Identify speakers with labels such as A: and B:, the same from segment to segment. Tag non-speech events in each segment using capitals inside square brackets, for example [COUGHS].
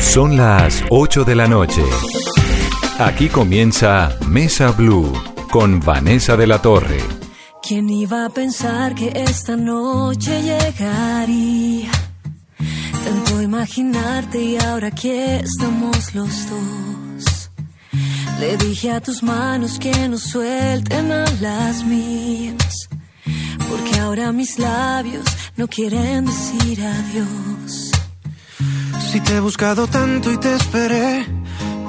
A: Son las 8 de la noche. Aquí comienza Mesa Blue con Vanessa de la Torre.
B: ¿Quién iba a pensar que esta noche llegaría? Tanto imaginarte y ahora aquí estamos los dos. Le dije a tus manos que no suelten a las mías. Porque ahora mis labios no quieren decir adiós.
C: Si te he buscado tanto y te esperé,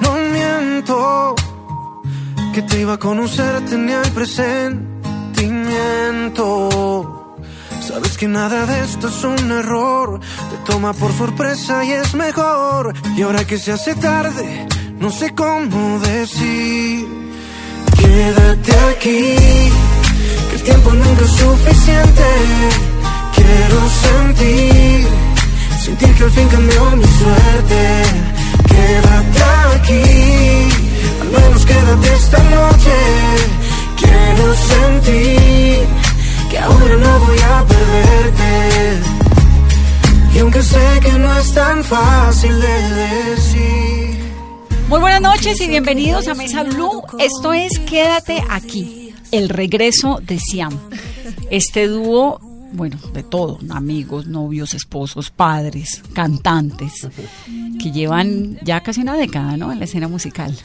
C: no miento. Que te iba a conocer, tenía el presentimiento. Sabes que nada de esto es un error. Te toma por sorpresa y es mejor. Y ahora que se hace tarde, no sé cómo decir. Quédate aquí, que el tiempo nunca es suficiente. Quiero sentir, sentir que al fin cambió mi suerte. Quédate aquí, al menos quédate esta noche. Quiero sentir que ahora no voy a perderte. Y aunque sé que no es tan fácil de decir.
D: Muy buenas noches y bienvenidos a Mesa Blue. Esto es Quédate aquí, el regreso de Siam. Este dúo, bueno, de todo, amigos, novios, esposos, padres, cantantes, que llevan ya casi una década, ¿no? En la escena musical.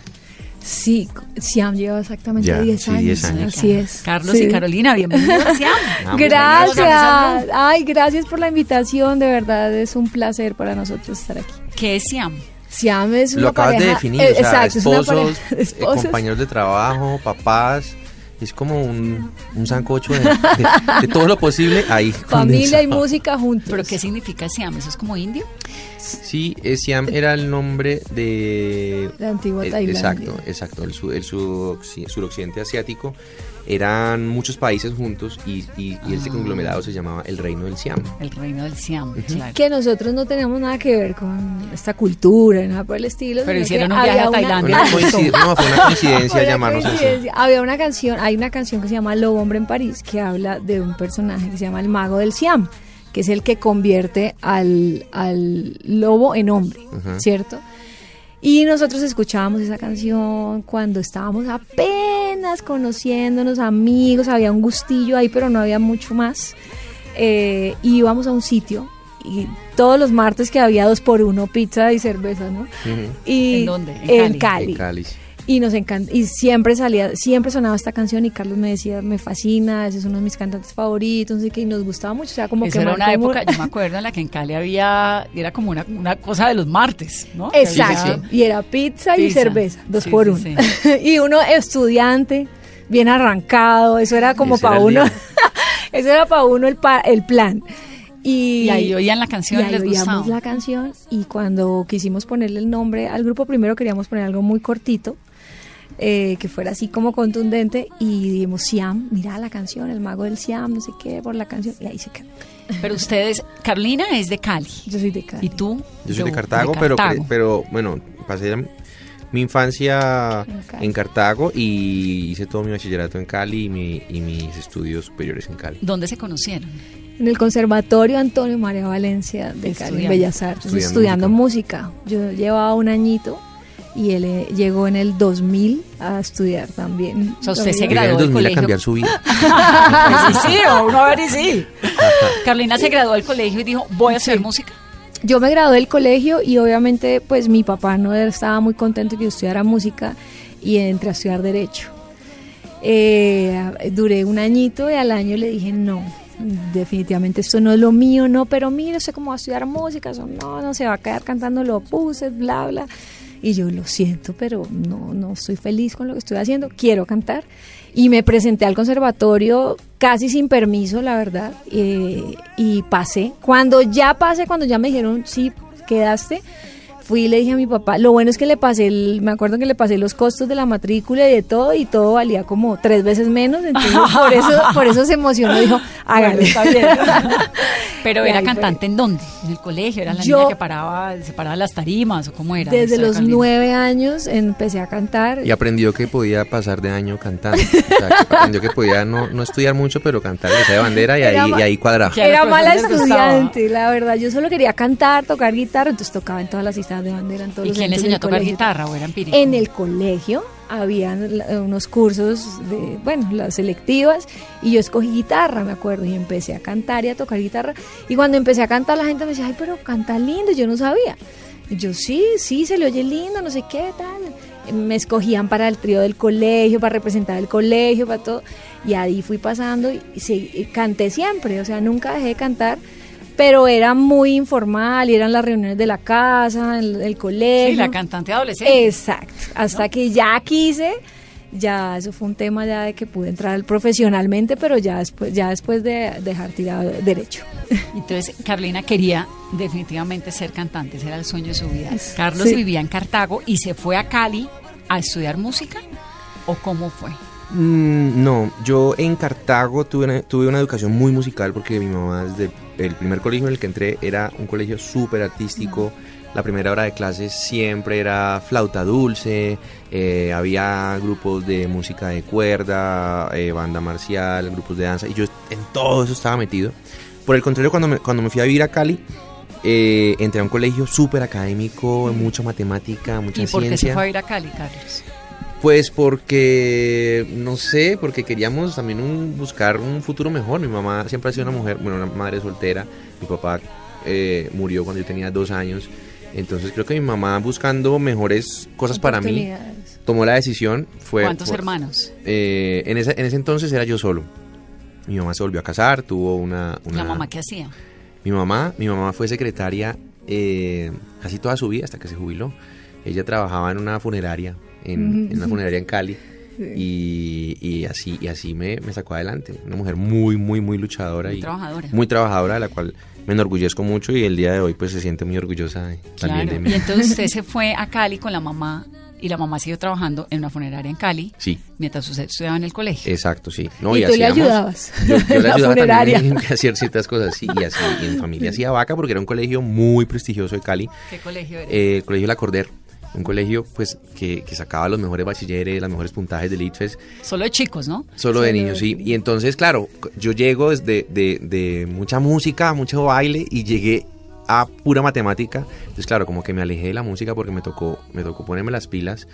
E: Sí, Siam lleva exactamente
F: Ya,
E: 10
F: sí,
E: años.
F: 10 años.
E: Así es.
D: Carlos
E: Sí.
D: y Carolina, bienvenidos [LAUGHS] a Siam.
E: Gracias. Ay, gracias por la invitación. De verdad es un placer para nosotros estar aquí.
D: ¿Qué es Siam?
E: Siam es una
F: Lo acabas de
E: pareja-
F: definir,
E: eh,
F: o sea,
E: exacto, es una
F: esposos,
E: pareja de
F: eh,
E: esposos.
F: compañeros de trabajo, papás, es como un, un sancocho de, de- de todo lo posible ahí. [LAUGHS]
E: Familia y música juntos.
D: ¿Pero qué significa Siam? ¿Eso es como indio?
F: Sí, Siam era el nombre de...
E: La antigua
F: eh,
E: Tailandia.
F: Exacto, exacto, el, su- el surocci- suroccidente asiático. Eran muchos países juntos y, y, y este conglomerado se llamaba el Reino del Siam.
D: El reino del Siam, claro.
E: Que nosotros no tenemos nada que ver con esta cultura, y nada por el estilo.
D: Pero hicieron un viaje a Tailandia.
F: Una no, fue una coincidencia llamarnos así.
E: coincidencia. Había una canción, hay una canción que se llama Lobo Hombre en París que habla de un personaje que se llama el mago del Siam, que es el que convierte al, al lobo en hombre,
F: Ajá.
E: ¿cierto? Y nosotros escuchábamos esa canción cuando estábamos apenas conociéndonos, amigos, había un gustillo ahí, pero no había mucho más. Eh, y íbamos a un sitio y todos los martes que había dos por uno, pizza y cerveza, ¿no? Y
D: ¿En dónde? En
E: En
D: Cali.
E: Cali.
F: En Cali.
E: Y nos encanta, y siempre salía, siempre sonaba esta canción y Carlos me decía, me fascina, ese es uno de mis cantantes favoritos, así que y nos gustaba mucho, o sea, como
D: Eso
E: que
D: era una época, yo me acuerdo, en la que en Cali había, era como una, una cosa de los martes, ¿no?
E: Exacto,
D: había-
E: y era pizza, y cerveza, dos
D: Sí,
E: por
D: sí,
E: uno. [LAUGHS] y uno estudiante, bien arrancado, eso era como para uno, [LAUGHS] eso era para uno el, pa- el plan. Y,
D: Y ahí oían la canción
E: y ahí
D: les
E: oíamos la canción y cuando quisimos ponerle el nombre al grupo primero queríamos poner algo muy cortito eh, que fuera así como contundente y dijimos Siam, mira la canción, el mago del Siam, no sé qué, por la canción y ahí se quedó.
D: Pero ustedes, Carolina es de Cali.
E: Yo soy de Cali.
D: ¿Y tú?
F: Yo soy de Cartago, pero,
D: Cartago.
F: pero bueno, pasé mi infancia
E: En Cali.
F: en Cartago y hice todo mi bachillerato en Cali y, mi- y mis estudios superiores en Cali.
D: ¿Dónde se conocieron?
E: En el Conservatorio Antonio María Valencia de Cali. Bellas Artes,
F: Estudiando
E: estudiando, música. Yo llevaba un añito y él eh, llegó en el 2000 a estudiar también.
D: O sea, usted se
F: Llegué en el
D: graduó del
F: 2000 a
D: colegio.
F: cambiar su vida. [LAUGHS]
D: Sí, sí, uno a ver y sí. [LAUGHS] Carolina se graduó del colegio y dijo, voy a hacer música.
E: Yo me gradué del colegio y obviamente pues mi papá no estaba muy contento que yo estudiara música y entré a estudiar derecho. Eh, duré un añito y al año le dije no, definitivamente esto no es lo mío, no, pero mira, sé cómo va a estudiar música, eso no, no se va a quedar cantando los buses, bla, bla. Y yo lo siento, pero no, no estoy feliz con lo que estoy haciendo, quiero cantar. Y me presenté al conservatorio casi sin permiso, la verdad, eh, y pasé. Cuando ya pasé, cuando ya me dijeron, sí, quedaste, fui y le dije a mi papá, lo bueno es que le pasé, el- me acuerdo que le pasé los costos de la matrícula y de todo, y todo valía como tres veces menos, entonces por eso, por eso se emocionó, dijo, hágale.
D: Bueno, está bien. [LAUGHS] Pero era
E: fue.
D: cantante en dónde? En el colegio, era la
E: Yo-
D: niña que paraba, se paraba las tarimas o cómo era.
E: Desde los
D: Carolina?
E: nueve años empecé a cantar.
F: Y aprendió que podía pasar de año cantando. O sea, que aprendió que podía no, no estudiar mucho, pero cantar esa de bandera y
E: Era
F: ahí,
E: ma-
F: y ahí cuadraba.
E: Era mala
D: les gustaba.
E: estudiante, la verdad. Yo solo quería cantar, tocar guitarra, entonces tocaba en todas las instancias mitad de dónde eran todos
D: ¿Y
E: los
D: quién le enseñó a tocar
E: colegio.
D: guitarra o era empírico?
E: En el colegio habían unos cursos de, bueno, las selectivas y yo escogí guitarra, me acuerdo, y empecé a cantar y a tocar guitarra. Y cuando empecé a cantar la gente me decía, ay, pero canta lindo, yo no sabía. Y yo, sí, sí, se le oye lindo, no sé qué, tal. Me escogían para el trío del colegio, para representar el colegio, para todo. Y ahí fui pasando y, sí, y canté siempre, o sea, nunca dejé de cantar. Pero era muy informal y eran las reuniones de la casa, el, el colegio.
D: Sí, la cantante adolescente.
E: Exacto, hasta que ya quise, ya eso fue un tema ya de que pude entrar profesionalmente, pero ya después, ya después de dejar tirado derecho. [LAUGHS]
D: Entonces, Carolina quería definitivamente ser cantante, ese era el sueño de su vida. Carlos
E: Sí.
D: vivía en Cartago y se fue a Cali a estudiar música, ¿o cómo fue?
F: Mm, no, yo en Cartago tuve una, tuve una educación muy musical porque mi mamá desde el primer colegio en el que entré era un colegio súper artístico. La primera hora de clases siempre era flauta dulce, eh, había grupos de música de cuerda, eh, banda marcial, grupos de danza y yo en todo eso estaba metido. Por el contrario, cuando me, cuando me fui a vivir a Cali, eh, entré a un colegio súper académico, mucha matemática, mucha
D: ¿Y por qué
F: ciencia.
D: se fue a ir a Cali, Carlos?
F: Pues porque, no sé, porque queríamos también un- buscar un futuro mejor. Mi mamá siempre ha sido una mujer, bueno, una madre soltera. Mi papá eh, murió cuando yo tenía dos años. Entonces creo que mi mamá buscando mejores cosas para mí tomó la decisión. Fue,
D: ¿Cuántos
F: fue-
D: hermanos?
F: eh, en, ese, en ese entonces era yo solo. Mi mamá se volvió a casar, tuvo una... una
D: ¿La mamá qué hacía?
F: mi mamá, mi mamá fue secretaria eh, casi toda su vida hasta que se jubiló. Ella trabajaba en una funeraria, en, en una funeraria en Cali. Y, y así, y así me, me sacó adelante. Una mujer muy, muy, muy luchadora.
D: Muy
F: y
D: trabajadora.
F: Muy trabajadora, de la cual me enorgullezco mucho y el día de hoy pues se siente muy orgullosa de- también de mí.
D: Y entonces usted se fue a Cali con la mamá y la mamá siguió trabajando en una funeraria en Cali
F: Sí,
D: mientras usted estudiaba en el colegio.
F: exacto, sí. No,
E: Y tú le
F: hacíamos-
E: ayudabas.
F: Yo, yo le [LAUGHS] ayudaba
E: funeraria.
F: también a hacer ciertas cosas, sí, y así, y en familia [LAUGHS] hacía vaca porque era un colegio muy prestigioso de Cali.
D: ¿Qué colegio era?
F: Eh, el colegio La Corder, un colegio pues que, que sacaba los mejores bachilleres, los mejores puntajes del ITFES,
D: Solo de chicos, ¿no?
F: solo de niños,
E: de
F: sí. Y entonces, claro, yo llego desde de, de mucha música, mucho baile y llegué a pura matemática. Entonces, claro, como que me alejé de la música porque me tocó, me tocó ponerme las pilas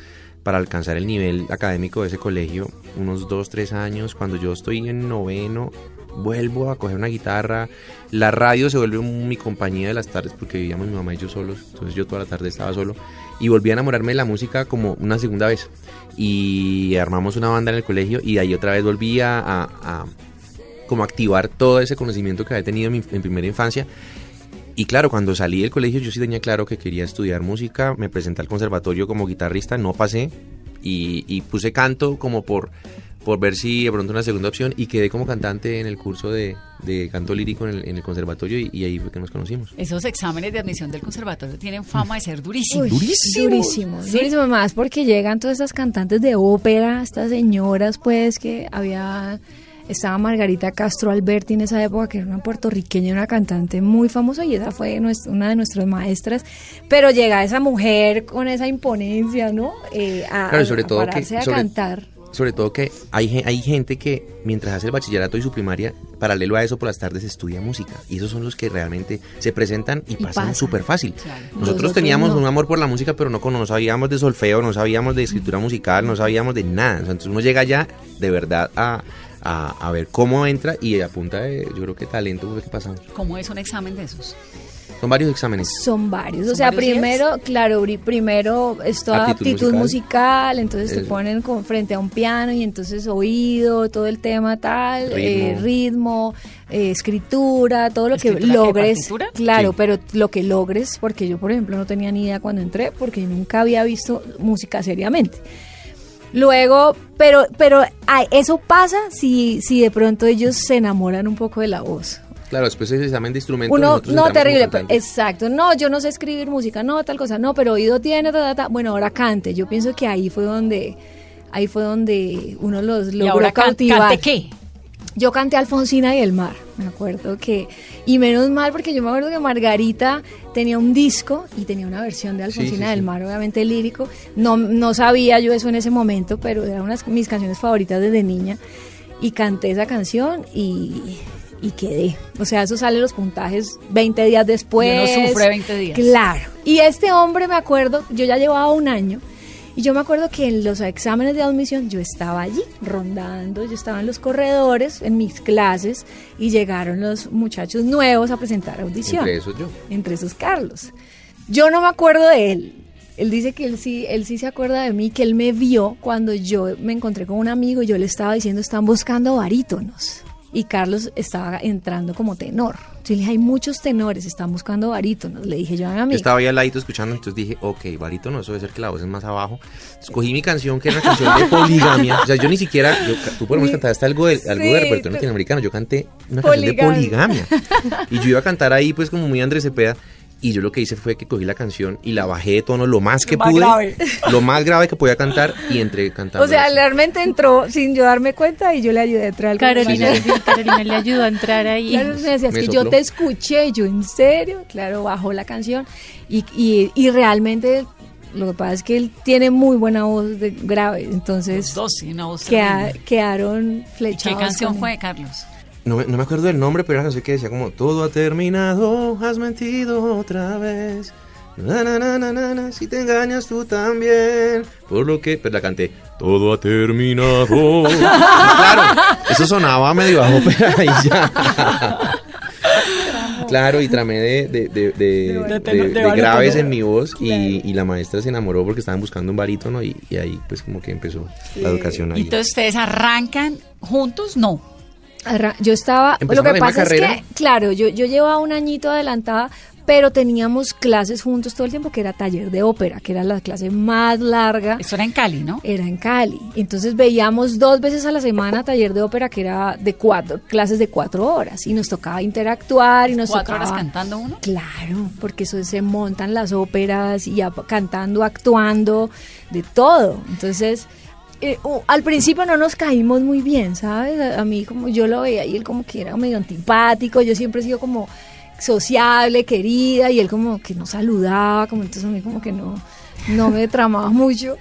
F: para alcanzar el nivel académico de ese colegio, unos dos, tres años, cuando yo estoy en noveno, vuelvo a coger una guitarra, la radio se vuelve mi compañía de las tardes porque vivíamos mi mamá y yo solos, entonces yo toda la tarde estaba solo y volví a enamorarme de la música como una segunda vez. Y armamos una banda en el colegio y ahí otra vez volví a, como activar todo ese conocimiento que había tenido en primera infancia. Y claro, cuando salí del colegio yo sí tenía claro que quería estudiar música, me presenté al conservatorio como guitarrista, no pasé y, y puse canto como por, por ver si de pronto una segunda opción y quedé como cantante en el curso de, de canto lírico en el, en el conservatorio y, y ahí fue que nos conocimos.
D: Esos exámenes de admisión del conservatorio tienen fama de ser durísimos.
E: Uy,
F: Durísimo.
E: Durísimo,
D: Sí.
E: durísimo más porque llegan todas estas cantantes de ópera, estas señoras pues que había estaba Margarita Castro Alberti en esa época que era una puertorriqueña, una cantante muy famosa y esa fue una de nuestras maestras, pero llega esa mujer con esa imponencia, ¿no? Eh, a,
F: Claro, y sobre
E: a
F: todo que-
E: pararse a
F: sobre-
E: cantar.
F: Sobre todo que hay, hay gente que mientras hace el bachillerato y su primaria, paralelo a eso por las tardes estudia música. Y esos son los que realmente se presentan y,
E: Y
F: pasan súper fácil.
D: Claro.
F: Nosotros teníamos
E: no.
F: un amor por la música, pero no, no sabíamos de solfeo, no sabíamos de escritura musical, no sabíamos de nada. Entonces uno llega ya de verdad a, a, a ver cómo entra y a punta de, yo creo que talento fue que pasamos.
D: ¿Cómo es un examen de esos?
F: Son varios exámenes.
E: Son varios, o
D: ¿Son
E: sea,
D: varios días?
E: primero, claro, primero es toda
F: Aptitud
E: aptitud,
F: musical.
E: musical. entonces te ponen con, frente a un piano y entonces oído, todo el tema tal,
F: Ritmo.
E: eh, ritmo, eh, escritura, todo lo que logres, claro,
F: Sí.
E: pero lo que logres, porque yo por ejemplo no tenía ni idea cuando entré, porque nunca había visto música seriamente. Luego, pero, pero ay, eso pasa si, si de pronto ellos se enamoran un poco de la voz.
F: Claro, después ese examen de instrumento.
E: Uno, no, terrible, exacto. No, yo no sé escribir música, no, tal cosa, no, pero oído tiene, ta, ta, ta. bueno, ahora cante. Yo pienso que ahí fue donde, ahí fue donde uno los
D: ¿Y
E: logró
D: ahora can-
E: cautivar.
D: cante qué?
E: Yo canté Alfonsina y el mar, me acuerdo que, y menos mal porque yo me acuerdo que Margarita tenía un disco y tenía una versión de Alfonsina
F: sí,
E: del
F: sí.
E: mar, obviamente lírico. No, no sabía yo eso en ese momento, pero era una de mis canciones favoritas desde niña y canté esa canción y, y quedé. O sea, eso sale los puntajes 20 días después.
D: Y uno sufre 20 días.
E: Claro. Y este hombre, me acuerdo, yo ya llevaba un año, y yo me acuerdo que en los exámenes de admisión yo estaba allí, rondando, yo estaba en los corredores, en mis clases, y llegaron los muchachos nuevos a presentar audición.
F: Entre esos yo.
E: Entre esos Carlos. Yo no me acuerdo de él. Él dice que él sí, él sí se acuerda de mí, que él me vio cuando yo me encontré con un amigo y yo le estaba diciendo, están buscando barítonos. Y Carlos estaba entrando como tenor. Yo le dije, hay muchos tenores, están buscando barítonos. Le dije yo a amigo.
F: estaba ahí al ladito escuchando, entonces dije, ok, barítono, eso debe ser que la voz es más abajo. Escogí mi canción, que era una canción de [LAUGHS] poligamia. O sea, yo ni siquiera, yo, tú por lo menos cantaste algo de, algo de repertorio latinoamericano, yo canté una canción de
E: Poligamia.
F: poligamia. [LAUGHS] Y yo iba a cantar ahí, pues, como muy Andrés Cepeda. Y yo lo que hice fue que cogí la canción y la bajé de tono lo más que
D: Lo más
F: pude.
D: grave.
F: Lo más grave que podía cantar y entre cantando.
E: O sea,
F: así.
E: realmente entró sin yo darme cuenta y yo le ayudé a entrar. al
G: Carolina,
F: Sí,
G: sí, Carolina le ayudó a entrar ahí.
E: Claro, me decías
F: Me
E: que yo te escuché, yo en serio, claro, bajó la canción y, y, y realmente lo que pasa es que él tiene muy buena voz de grave, entonces
D: Los dos, sí, una voz
E: queda- quedaron
D: ¿Y
E: flechados.
D: ¿Qué canción fue, Carlos?
F: No, me- no me acuerdo del nombre, pero era una canción que decía como Todo ha terminado, has mentido otra vez. Na, na, na, na, na, na, si te engañas tú también. Por lo que. Pues la canté. Todo ha terminado. [LAUGHS] Y claro, eso sonaba medio bajo, pero ahí ya. Claro, y tramé de, de, de, de-
D: De- de-
F: de-
D: de
F: de
D: barítono.
F: graves en mi voz y, y la maestra se enamoró porque estaban buscando un barítono y, y ahí pues como que empezó la educación
D: Y
F: ahí.
D: entonces ustedes arrancan juntos, no.
E: Yo estaba, lo
F: ¿Empezaron
E: que pasa es que, claro, yo, yo llevaba un añito adelantada, pero teníamos clases juntos todo el tiempo, que era taller de ópera, que era la clase más larga.
D: Eso era en Cali, ¿no?
E: Era en Cali. Entonces veíamos dos veces a la semana taller de ópera, que era de cuatro, clases de cuatro horas, y nos tocaba interactuar y nos
D: Cuatro
E: tocaba...
D: horas cantando uno.
E: Claro, porque eso se montan las óperas y ap- cantando, actuando, de todo. Entonces, eh, uh, al principio no nos caímos muy bien, ¿sabes? A, a mí como yo lo veía y él como que era medio antipático, yo siempre he sido como sociable, querida, y él como que no saludaba, como entonces a mí como que no, no me tramaba [LAUGHS] mucho.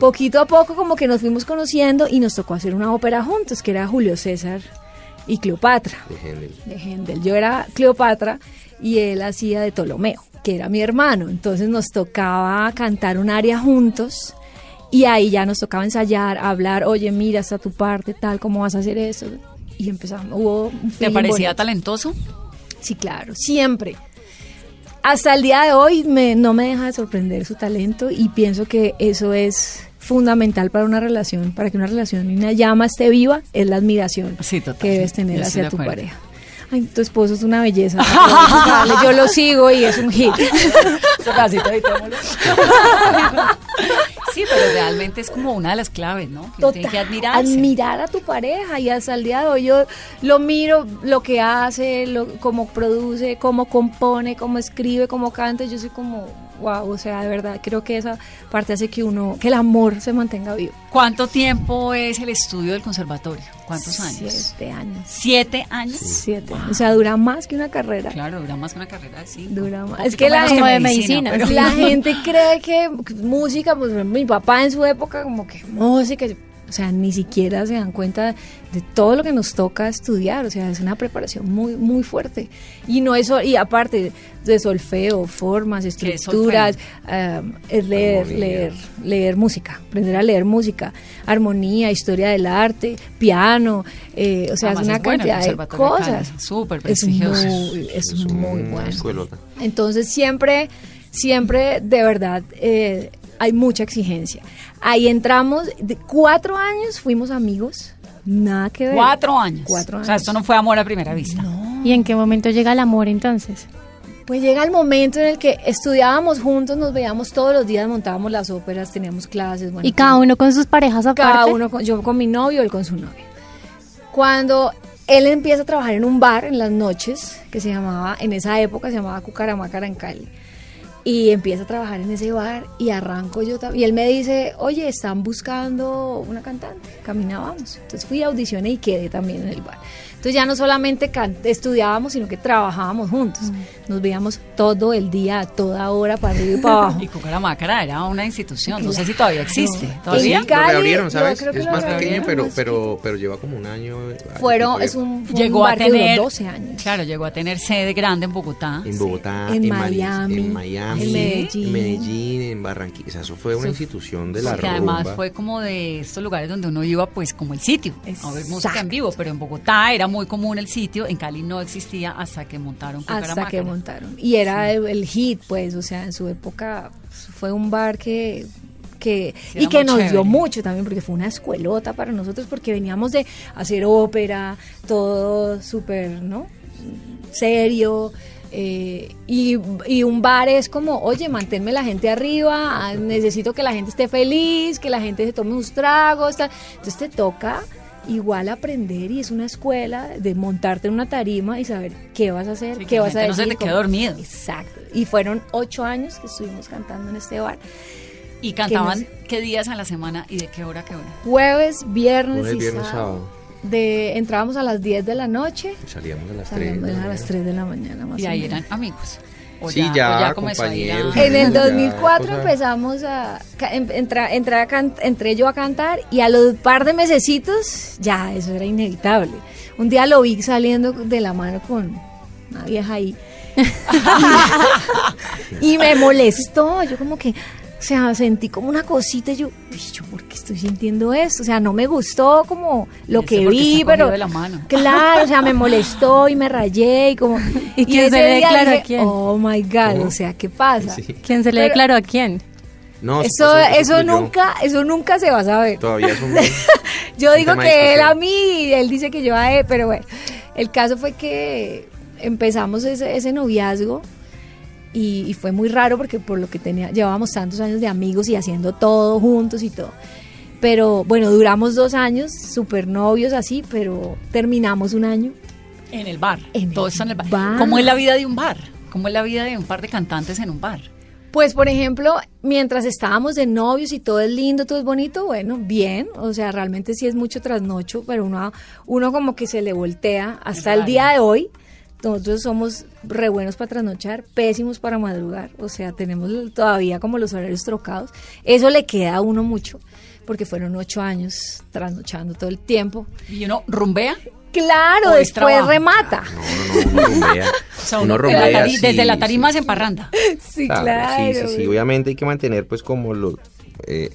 E: Poquito a poco como que nos fuimos conociendo y nos tocó hacer una ópera juntos, que era Julio César y Cleopatra
F: De Händel.
E: de Händel. Yo era Cleopatra y él hacía de Ptolomeo, que era mi hermano. Entonces nos tocaba cantar un aria juntos y ahí ya nos tocaba ensayar, hablar, oye, mira, está tu parte, tal, ¿cómo vas a hacer eso? Y empezamos, hubo un
D: ¿Te parecía
E: bonito.
D: talentoso?
E: Sí, claro, siempre. Hasta el día de hoy me- no me deja de sorprender su talento y pienso que eso es fundamental para una relación, para que una relación y una llama esté viva, es la admiración
D: Sí, total,
E: que debes tener hacia tu pareja. Ay, tu esposo es una belleza. [LAUGHS] Yo lo sigo y es un hit. [LAUGHS] [LAUGHS]
D: Sí, pero realmente es como una de las claves, ¿no? Que tiene que admirarse.
E: admirar a tu pareja y hasta el día de hoy yo lo miro, lo que hace, lo, cómo produce, cómo compone, cómo escribe, cómo canta, yo soy como, wow, o sea, de verdad, creo que esa parte hace que uno, que el amor se mantenga vivo.
D: ¿Cuánto tiempo es el estudio del conservatorio? ¿Cuántos años?
E: Siete años.
D: ¿Siete años?
E: Siete. O sea, dura más que una carrera.
D: Claro, dura más que una carrera cinco.
E: Dura más. Es que la gente-
G: Como de medicina,
D: pero-
G: sí.
E: La [LAUGHS] gente cree que música, pues mi papá en su época como que música, o sea, ni siquiera se dan cuenta de todo lo que nos toca estudiar, o sea, es una preparación muy muy fuerte. Y no eso y aparte de solfeo, formas,
D: ¿Qué es
E: estructuras, um, es leer,
F: Armonía.
E: leer, leer música, aprender a leer música, armonía, historia del arte, piano, eh, o sea,
D: Además,
E: es una
D: es
E: cantidad de cosas.
D: súper
E: Es
D: prestigioso.
E: muy, es muy bueno.
F: escuelota.
E: Entonces siempre, siempre de verdad eh, hay mucha exigencia. Ahí entramos, de cuatro años fuimos amigos, nada que ver.
D: Cuatro años.
E: Cuatro
D: O sea,
E: años.
D: esto no fue amor a primera vista.
G: ¿Y en qué momento llega el amor entonces?
E: Pues llega el momento en el que estudiábamos juntos, nos veíamos todos los días, montábamos las óperas, teníamos clases. bueno,
G: y cada uno con sus parejas aparte.
E: cada uno, con- yo con mi novio, él con su novia. Cuando él empieza a trabajar en un bar en las noches, que se llamaba, en esa época se llamaba Cucaramácara en Cali, y empieza a trabajar en ese bar y arranco yo también. Y él me dice, oye, están buscando una cantante, caminábamos. Entonces fui a audiciones y quedé también en el bar. Entonces ya no solamente estudiábamos, sino que trabajábamos juntos. Nos veíamos todo el día, a toda hora, para arriba y para [LAUGHS] abajo.
D: Y Cucaramácara era una institución, no sé si todavía existe. ¿Todavía?
E: En Cali,
F: lo reabrieron,
E: yo
F: ¿sabes?
E: creo que
F: Es
E: lo
F: más pequeño,
E: reabrieron,
F: pero, pero, pero lleva como un año.
E: Fueron, es un, fue un
D: Llegó a tener
E: 12 años.
D: Claro, llegó a tener sede grande en Bogotá.
F: En Bogotá,
E: En
F: Mari-
E: Miami,
F: en Miami,
E: en Medellín.
F: en Medellín, en Barranquilla. O sea, eso fue una institución de la
D: que además
F: rumba.
D: fue como de estos lugares donde uno iba pues como el sitio a ver música en vivo, pero en Bogotá era muy común el sitio, en Cali no existía hasta que montaron
E: hasta que montaron. Y era el, el hit, pues, o sea, en su época fue un bar que que
D: Sí,
E: y que nos dio mucho también porque fue una escuelota para nosotros porque veníamos de hacer ópera, todo súper, ¿no? serio. eh, y, y un bar es como, oye, manténme la gente arriba, ah, necesito que la gente esté feliz, que la gente se tome unos tragos. tal. Entonces te toca igual aprender y es una escuela de montarte en una tarima y saber qué vas a hacer,
D: Sí,
E: qué
D: la
E: vas a
D: gente no se
E: decir.
D: te quede
E: cómo-
D: dormido.
E: Exacto. Y fueron ocho años que estuvimos cantando en este bar.
D: Y cantaban qué días a la semana y de qué hora a qué hora.
E: Jueves, viernes
F: Jueves,
E: y
F: viernes,
E: sábado.
F: sábado.
E: De, entrábamos a las 10 de la noche,
F: Salíamos a las 3.
E: salíamos a las 3 de la mañana más
D: Y
E: o
D: ahí
E: menos.
D: eran amigos. O
F: Sí, ya,
D: o ya
F: compañeros.
E: En el
F: Ya,
E: 2004
F: cosa-
E: empezamos a em- entra- entré, a can- entré yo a cantar y a los par de mesecitos ya eso era inevitable. Un día lo vi saliendo de la mano con una vieja ahí [LAUGHS] [LAUGHS] y me molestó. Yo como que, o sea, sentí como una cosita y yo, "Uy, yo por qué estoy sintiendo esto? O sea, no me gustó como lo que vi, pero
D: de la mano.
E: claro, o sea, me molestó y me rayé y como [LAUGHS]
G: ¿Y quién se le declaró a quién?
E: Oh my God,
F: ¿Cómo?
E: o sea, ¿qué pasa?
F: Sí.
G: ¿Quién se le
E: Pero-
G: declaró a quién?
F: No,
E: Eso, eso,
F: fluyó.
E: nunca, eso nunca se va a saber.
F: Todavía es un. [LAUGHS]
E: Yo
F: un
E: digo que él a mí y él dice que yo a él, pero bueno, el caso fue que empezamos ese, ese noviazgo y, y fue muy raro porque por lo que tenía, llevábamos tantos años de amigos y haciendo todo juntos y todo. Pero bueno, duramos dos años, súper novios así, pero terminamos un año.
D: En el bar.
E: En
D: Todo
E: el
D: está en el bar.
E: bar.
D: ¿Cómo es la vida de un bar? ¿Cómo es la vida de un par de cantantes en un bar?
E: Pues, por ejemplo, mientras estábamos de novios y todo es lindo, todo es bonito, bueno, bien, o sea, realmente sí es mucho trasnocho, pero uno, uno como que se le voltea hasta el día de hoy. Nosotros somos re buenos para trasnochar, pésimos para madrugar, o sea, tenemos todavía como los horarios trocados. Eso le queda a uno mucho, porque fueron ocho años trasnochando todo el tiempo.
D: Y uno rumbea.
E: Claro, después
D: trabajo.
E: remata.
F: No, no, no, uno rumbea. [LAUGHS]
D: O sea,
F: uno
D: uno de la
F: rumbea, sí,
D: desde la
F: sí.
D: tarima se parranda. [LAUGHS]
E: Sí,
F: Claro,
E: claro.
F: Sí, sí, sí. Obviamente hay que mantener pues como los, eh,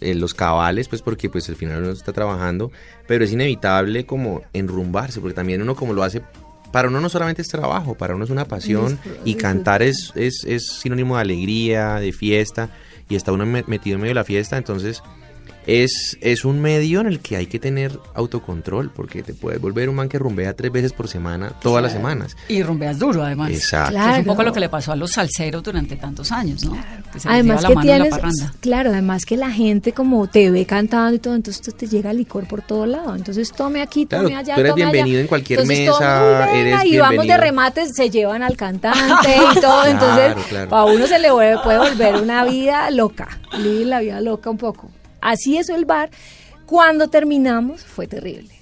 F: eh, los cabales, pues porque pues al final uno está trabajando, pero es inevitable como enrumbarse, porque también uno como lo hace, para uno no solamente es trabajo, para uno es una pasión y cantar es, es, es sinónimo de alegría, de fiesta, y está uno me- metido en medio de la fiesta, entonces... Es, es un medio en el que hay que tener autocontrol, porque te puedes volver un man que rumbea tres veces por semana, todas las semanas.
D: Y rumbeas duro, además.
F: Exacto.
D: Que es un
E: Claro.
D: poco lo que le pasó a los salseros durante tantos años, ¿no? Que se les
E: Además que
D: mano en la
E: tienes, claro, además que la gente como te ve cantando y todo, entonces te llega licor por todo lado. Entonces tome aquí,
F: Claro,
E: tome allá,
F: tú eres
E: tome allá.
F: bienvenido en cualquier
E: Entonces,
F: mesa,
E: y vamos de remates, se llevan al cantante y [LAUGHS] todo.
F: Claro,
E: entonces,
F: claro.
E: para uno se le vuelve- puede volver una vida loca, la vida loca un poco. Así es el bar. Cuando terminamos fue terrible.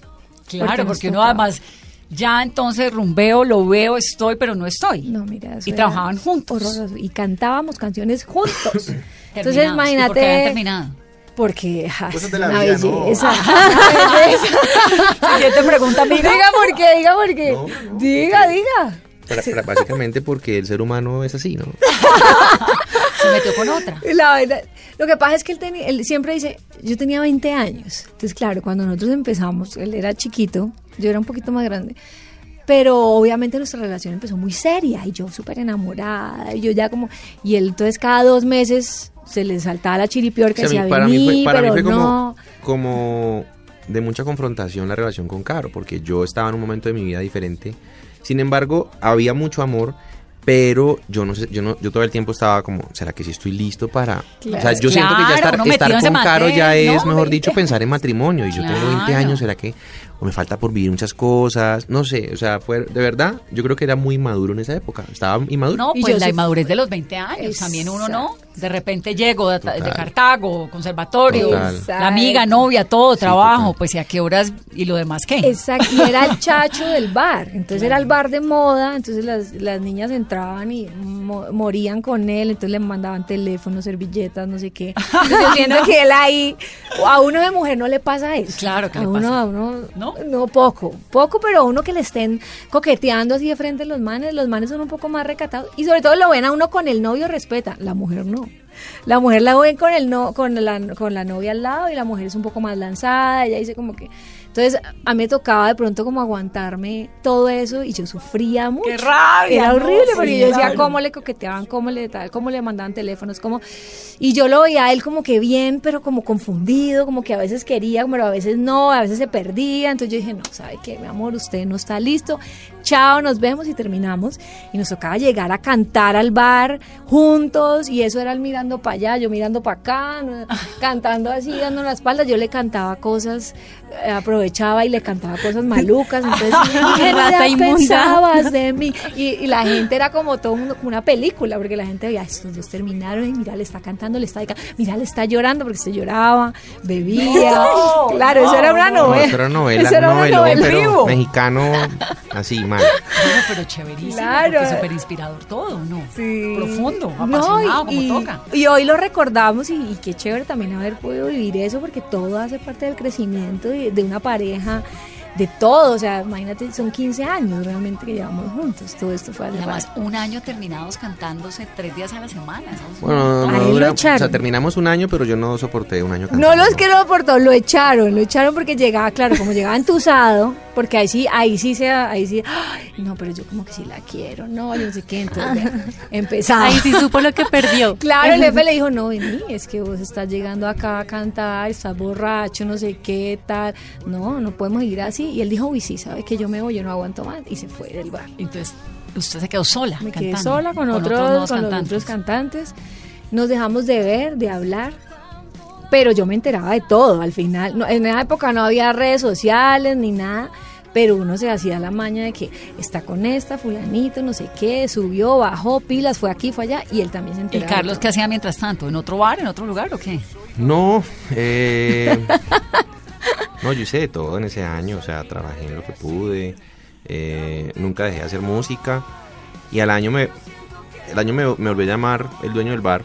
D: Claro,
E: Porque
D: uno
E: tocaba.
D: además ya entonces rumbeo, lo veo, estoy, pero no estoy.
E: No, mira, eso
D: y trabajaban juntos.
E: horroroso. Y cantábamos canciones juntos. [COUGHS] Entonces.
D: ¿Y por qué habían
E: imagínate.
D: terminado?
E: Porque ja,
F: Cosas
E: es
F: de la
E: una
F: vida, ¿no?
E: belleza. una belleza. [LAUGHS]
D: Siguiente pregunta, amiga.
E: diga por qué, diga por qué.
F: No, no,
E: diga, diga.
F: Para- para- básicamente porque el ser humano es así, ¿no? [LAUGHS]
D: Se metió con otra. [LAUGHS]
E: La verdad, lo que pasa es que él, tenía- él siempre dice, yo tenía 20 años. Entonces, claro, cuando nosotros empezamos, él era chiquito, yo era un poquito más grande. Pero obviamente nuestra relación empezó muy seria y yo súper enamorada. Y yo ya como. Y él, entonces, cada dos meses se le saltaba la chiripior que
F: O sea, mí- para mí fue, para mí
E: pero
F: fue como,
E: no.
F: como de mucha confrontación la relación con Caro, porque yo estaba en un momento de mi vida diferente. Sin embargo, había mucho amor, pero yo no sé, yo no, yo todo el tiempo estaba como, ¿será que sí estoy listo para? o sea, yo siento que ya estar, estar con Caro ya es,
D: ¿no?
F: mejor dicho, pensar en matrimonio. Y yo tengo 20
D: Claro.
F: años, ¿será que? O me falta por vivir muchas cosas, no sé, o sea, fue de verdad, yo creo que era muy maduro en esa época, estaba inmaduro.
D: No,
E: Y
D: pues
E: yo
D: la inmadurez de los 20 años, también uno no. De repente llego de, de Cartago, conservatorio, la amiga, novia, todo,
F: Sí,
D: trabajo,
F: total.
D: pues y a qué horas y lo demás qué.
E: Exacto, y era el chacho del bar, [LAUGHS] entonces era el bar de moda, entonces las, las niñas entraban y mo- morían con él, entonces le mandaban teléfonos, servilletas, no sé qué. [LAUGHS] Entonces yo siento que él ahí, a uno de mujer no le pasa eso.
D: Claro que
E: a
D: le
E: uno,
D: pasa.
E: A uno,
D: ¿No?
E: No, poco, poco, pero uno que le estén coqueteando así de frente a los manes, los manes son un poco más recatados. Y sobre todo lo ven a uno con el novio respeta, la mujer no. La mujer la ven con el no, con la, con la novia al lado y la mujer es un poco más lanzada, ella dice como que entonces a mí me tocaba de pronto como aguantarme todo eso y yo sufría mucho.
D: ¡Qué rabia!
E: Era
D: no,
E: horrible
D: sí,
E: porque yo decía
D: claro.
E: cómo le coqueteaban, cómo le tal, cómo le mandaban teléfonos, cómo y yo lo veía a él como que bien, pero como confundido, como que a veces quería, pero a veces no, a veces se perdía. Entonces yo dije, no, ¿sabe qué, mi amor? Usted no está listo. Chao, nos vemos y terminamos. Y nos tocaba llegar a cantar al bar juntos y eso era él mirando para allá, yo mirando para acá, cantando así, dando la espalda. Yo le cantaba cosas, aprovechaba y le cantaba cosas malucas. Entonces, [LAUGHS] ¿qué
G: Rata
E: pensabas de mí? Y, y la gente era como todo mundo, como una película, porque la gente veía, estos dos terminaron y mira, le está cantando, le está dedicando, mira, le está llorando porque se lloraba, bebía. claro, eso era una
F: No,
E: novela.
F: eso era novela,
E: Eso era novela
F: pero
E: vivo.
F: mexicano, así, mal.
D: Bueno, pero chéverísimo,
E: Claro.
D: súper inspirador todo, ¿no?
E: Sí.
D: Profundo,
E: No,
D: apasionado,
E: y,
D: como toca.
E: y hoy lo recordamos y, y qué chévere también haber podido vivir eso porque todo hace parte del crecimiento de, una pareja, de todo, o sea, imagínate, son 15 años realmente que llevamos juntos, todo esto fue
D: Y además,
E: parte.
D: un año terminados cantándose tres días a la semana.
F: Bueno, no, no dura- o sea, terminamos un año, pero yo no soporté un año
E: No
F: cantando.
E: los que lo aportó, lo echaron, lo echaron porque llegaba, claro, como llegaba entusado, porque ahí sí, ahí sí se, ahí sí, "Ay, no, pero yo como que sí la quiero, no, yo no sé qué, entonces [LAUGHS] empezaba.
G: Ahí sí supo lo que perdió. [LAUGHS]
E: Claro, el jefe le dijo, no, vení, es que vos estás llegando acá a cantar, estás borracho, no sé qué, tal. No, no podemos ir así. Y él dijo, uy, sí, sabe que yo me voy, yo no aguanto más. Y se fue del bar.
D: Entonces, usted se quedó sola.
E: Me quedé
D: cantando,
E: sola con, otros,
D: nuevos
E: con los otros cantantes. Nos dejamos de ver, de hablar. Pero yo me enteraba de todo al final. No, en esa época no había redes sociales ni nada. Pero uno se hacía la maña de que está con esta, fulanito, no sé qué, subió, bajó, pilas, fue aquí, fue allá, y él también se
D: ¿Y
E: enteraba. de
D: Carlos qué hacía mientras tanto? ¿En otro bar, en otro lugar o qué?
F: No, eh, [LAUGHS] [LAUGHS] no, yo hice de todo en ese año, o sea, trabajé en lo que pude, eh, nunca dejé de hacer música y al año me, el año me, me volvió a llamar el dueño del bar,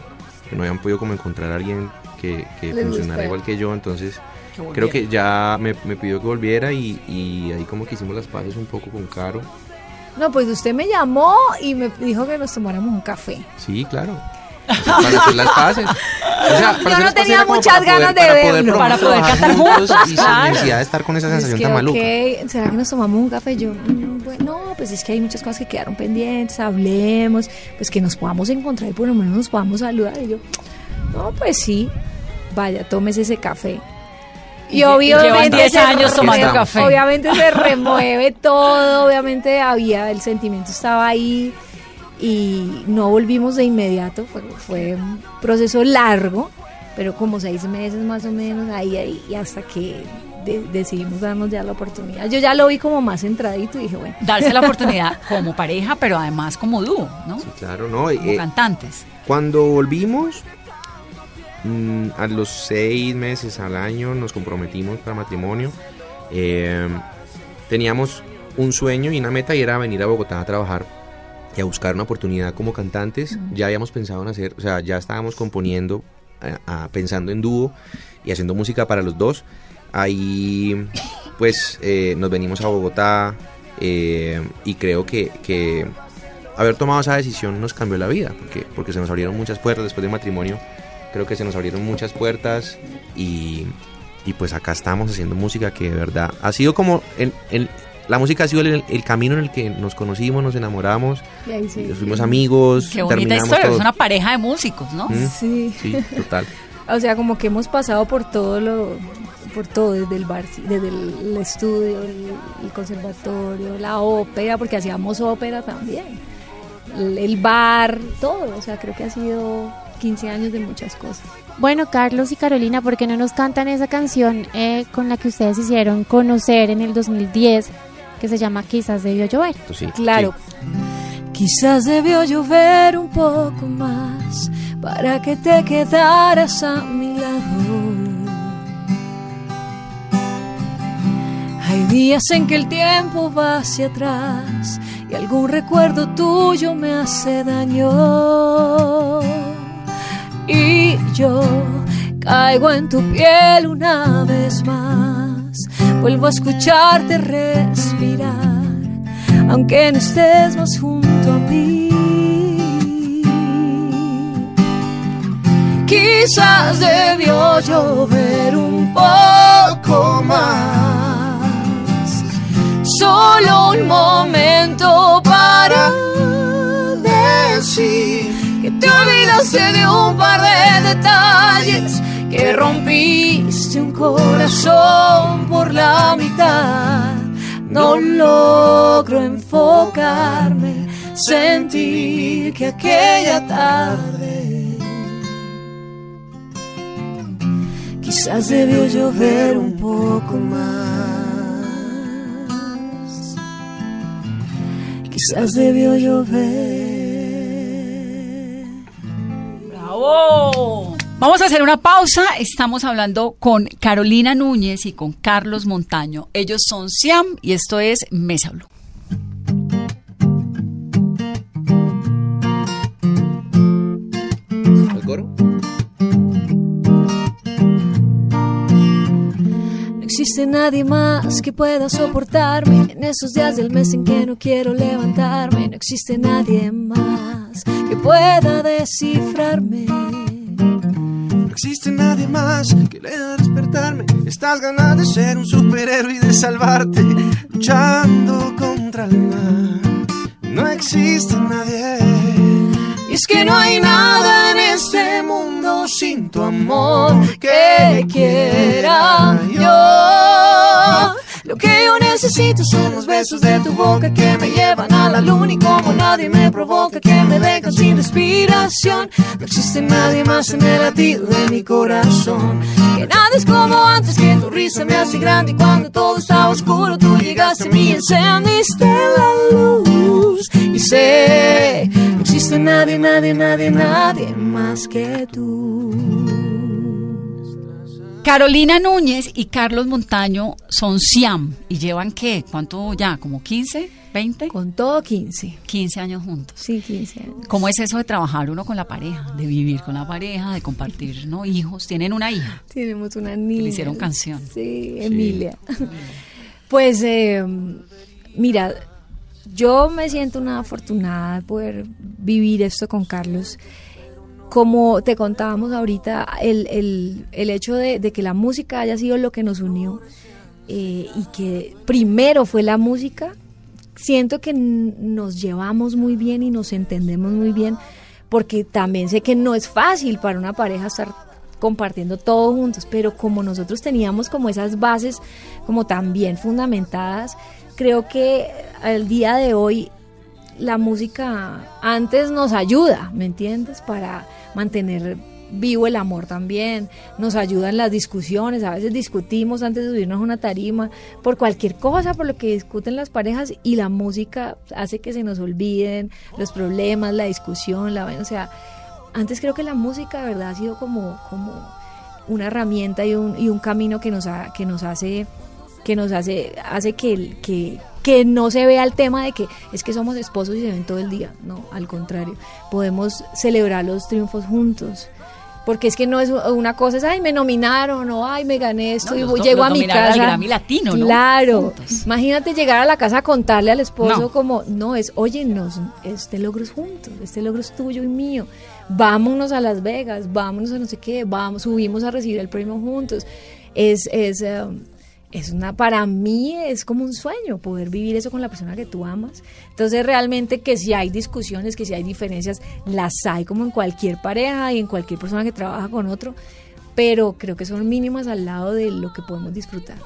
F: que no habían podido como encontrar a alguien que, que funcionara igual que yo, entonces
D: Que
F: creo que ya me, me pidió que volviera y, y ahí como que hicimos las paces un poco con Caro.
E: No, pues usted me llamó y me dijo que nos tomáramos un café.
F: Sí, claro. Para hacer las paces. O sea, para
E: Yo no tenía muchas
F: para poder-
E: ganas de
F: para poder
E: verlo.
F: probar
D: Para poder cantar juntos,
F: y sin
D: claro.
F: necesidad de estar con esa
E: Es
F: sensación
E: que,
F: tan maluca.
E: ok, ¿será que nos tomamos un café? Yo, mm, bueno, no, pues es que hay muchas cosas que quedaron pendientes, hablemos, pues que nos podamos encontrar y por lo menos nos podamos saludar. Y yo, no, pues sí, vaya, tómese ese café. Y,
D: Y
E: obviamente
D: 10
E: se
D: años
F: tomando
D: café.
E: Obviamente se remueve todo, obviamente había, el sentimiento estaba ahí y no volvimos de inmediato, fue, fue un proceso largo, pero como seis meses más o menos, ahí, ahí, y hasta que de- decidimos darnos ya la oportunidad. Yo ya lo vi como más entradito y dije, bueno,
D: Darse la [LAUGHS] oportunidad como pareja, pero además como dúo, ¿no?
F: Sí, claro, no.
D: Como
F: eh,
D: cantantes.
F: cuando volvimos, mm, a los seis meses al año nos comprometimos para matrimonio. Eh, teníamos un sueño y una meta y era venir a Bogotá a trabajar y a buscar una oportunidad como cantantes. Ya habíamos pensado en hacer, o sea, ya estábamos componiendo, eh, pensando en dúo y haciendo música para los dos. Ahí, pues, eh, nos venimos a Bogotá eh, y creo que, que haber tomado esa decisión nos cambió la vida, porque, porque se nos abrieron muchas puertas después del matrimonio. Creo que se nos abrieron muchas puertas y, y pues acá estamos haciendo música que de verdad ha sido como el, el- la música ha sido el, el camino en el que nos conocimos, nos enamoramos,
E: sí.
F: fuimos amigos,
D: Qué bonita
F: terminamos
D: historia, es una pareja de músicos, ¿no?
F: Mm,
E: Sí.
F: Sí, total. [LAUGHS]
E: O sea, como que hemos pasado por todo lo, por todo, desde el bar, desde el, el estudio, el, el conservatorio, la ópera, porque hacíamos ópera también. El, el bar, todo. O sea, creo que ha sido 15 años de muchas cosas.
G: Bueno, Carlos y Carolina, ¿por qué no nos cantan esa canción eh, con la que ustedes hicieron conocer en el 2010, que se llama Quizás debió llover?
F: Sí,
E: Claro.
C: Quizás debió llover un poco más para que te quedaras a mi lado. Hay días en que el tiempo va hacia atrás y algún recuerdo tuyo me hace daño. Y yo caigo en tu piel una vez más, vuelvo a escucharte respirar aunque no estés más junto a mí. Quizás debió llover un poco más, solo un momento para decir que te olvidaste de un par de detalles, que rompiste un corazón por la mitad no logro enfocarme, sentir que aquella tarde quizás debió llover un poco más, quizás debió llover.
D: ¡Bravo! Vamos a hacer una pausa. Estamos hablando con Carolina Núñez y con Carlos Montaño. Ellos son Siam y esto es Mesa Blue.
F: ¿El coro?
C: No existe nadie más que pueda soportarme en esos días del mes en que no quiero levantarme. No existe nadie más que pueda descifrarme.
H: No existe nadie más que le haga despertarme. Estas ganas de ser un superhéroe y de salvarte, luchando contra el mal. No existe nadie.
C: Y es que no hay nada en este mundo sin tu amor que quiera yo. Lo que yo necesito son los besos de tu boca que me llevan a la luna y como nadie me provoca que me dejan sin respiración. No existe nadie más en el latido de mi corazón. Que nada es como antes que tu risa me hace grande y cuando todo estaba oscuro tú llegaste a mí y encendiste la luz. Y sé, no existe nadie, nadie, nadie, nadie más que tú.
D: Carolina Núñez y Carlos Montaño son Siam y llevan qué? ¿Cuánto ya? ¿Como 15? ¿20?
E: Con todo 15.
D: 15 años juntos.
E: Sí, 15 años.
D: ¿Cómo es eso de trabajar uno con la pareja? De vivir con la pareja, de compartir ¿no? hijos. Tienen una hija.
E: Tenemos una niña.
D: le hicieron canción.
E: Sí, Emilia. Pues, eh, mira, yo me siento una afortunada de poder vivir esto con Carlos. Como te contábamos ahorita, el, el- el hecho de, de que la música haya sido lo que nos unió eh, y que primero fue la música, siento que nos llevamos muy bien y nos entendemos muy bien, porque también sé que no es fácil para una pareja estar compartiendo todo juntos, pero como nosotros teníamos como esas bases como tan bien fundamentadas, creo que al día de hoy la música antes nos ayuda, ¿me entiendes? Para mantener vivo el amor también, nos ayuda en las discusiones, a veces discutimos antes de subirnos a una tarima por cualquier cosa, por lo que discuten las parejas y la música hace que se nos olviden los problemas, la discusión, la o sea, antes creo que la música de verdad ha sido como, como una herramienta y un, y un camino que nos, ha- que nos hace que nos hace hace que, que que no se vea el tema de que es que somos esposos y se ven todo el día. No al contrario podemos celebrar los triunfos juntos. Porque es que no es una cosa es ay me nominaron o ay me gané esto
D: No,
E: y voy- llego a mi
D: nominaron al
E: casa
D: Grammy Latino, ¿no?
E: claro. Imagínate llegar a la casa a contarle al esposo
D: No.
E: como no es oye nos este logro es juntos este logro es tuyo y mío. Vámonos a Las Vegas vámonos a no sé qué vamos subimos a recibir el premio juntos es es eh, es una para mí es como un sueño poder vivir eso con la persona que tú amas entonces realmente que si hay discusiones que si hay diferencias las hay como en cualquier pareja y en cualquier persona que trabaja con otro pero creo que son mínimas al lado de lo que podemos disfrutar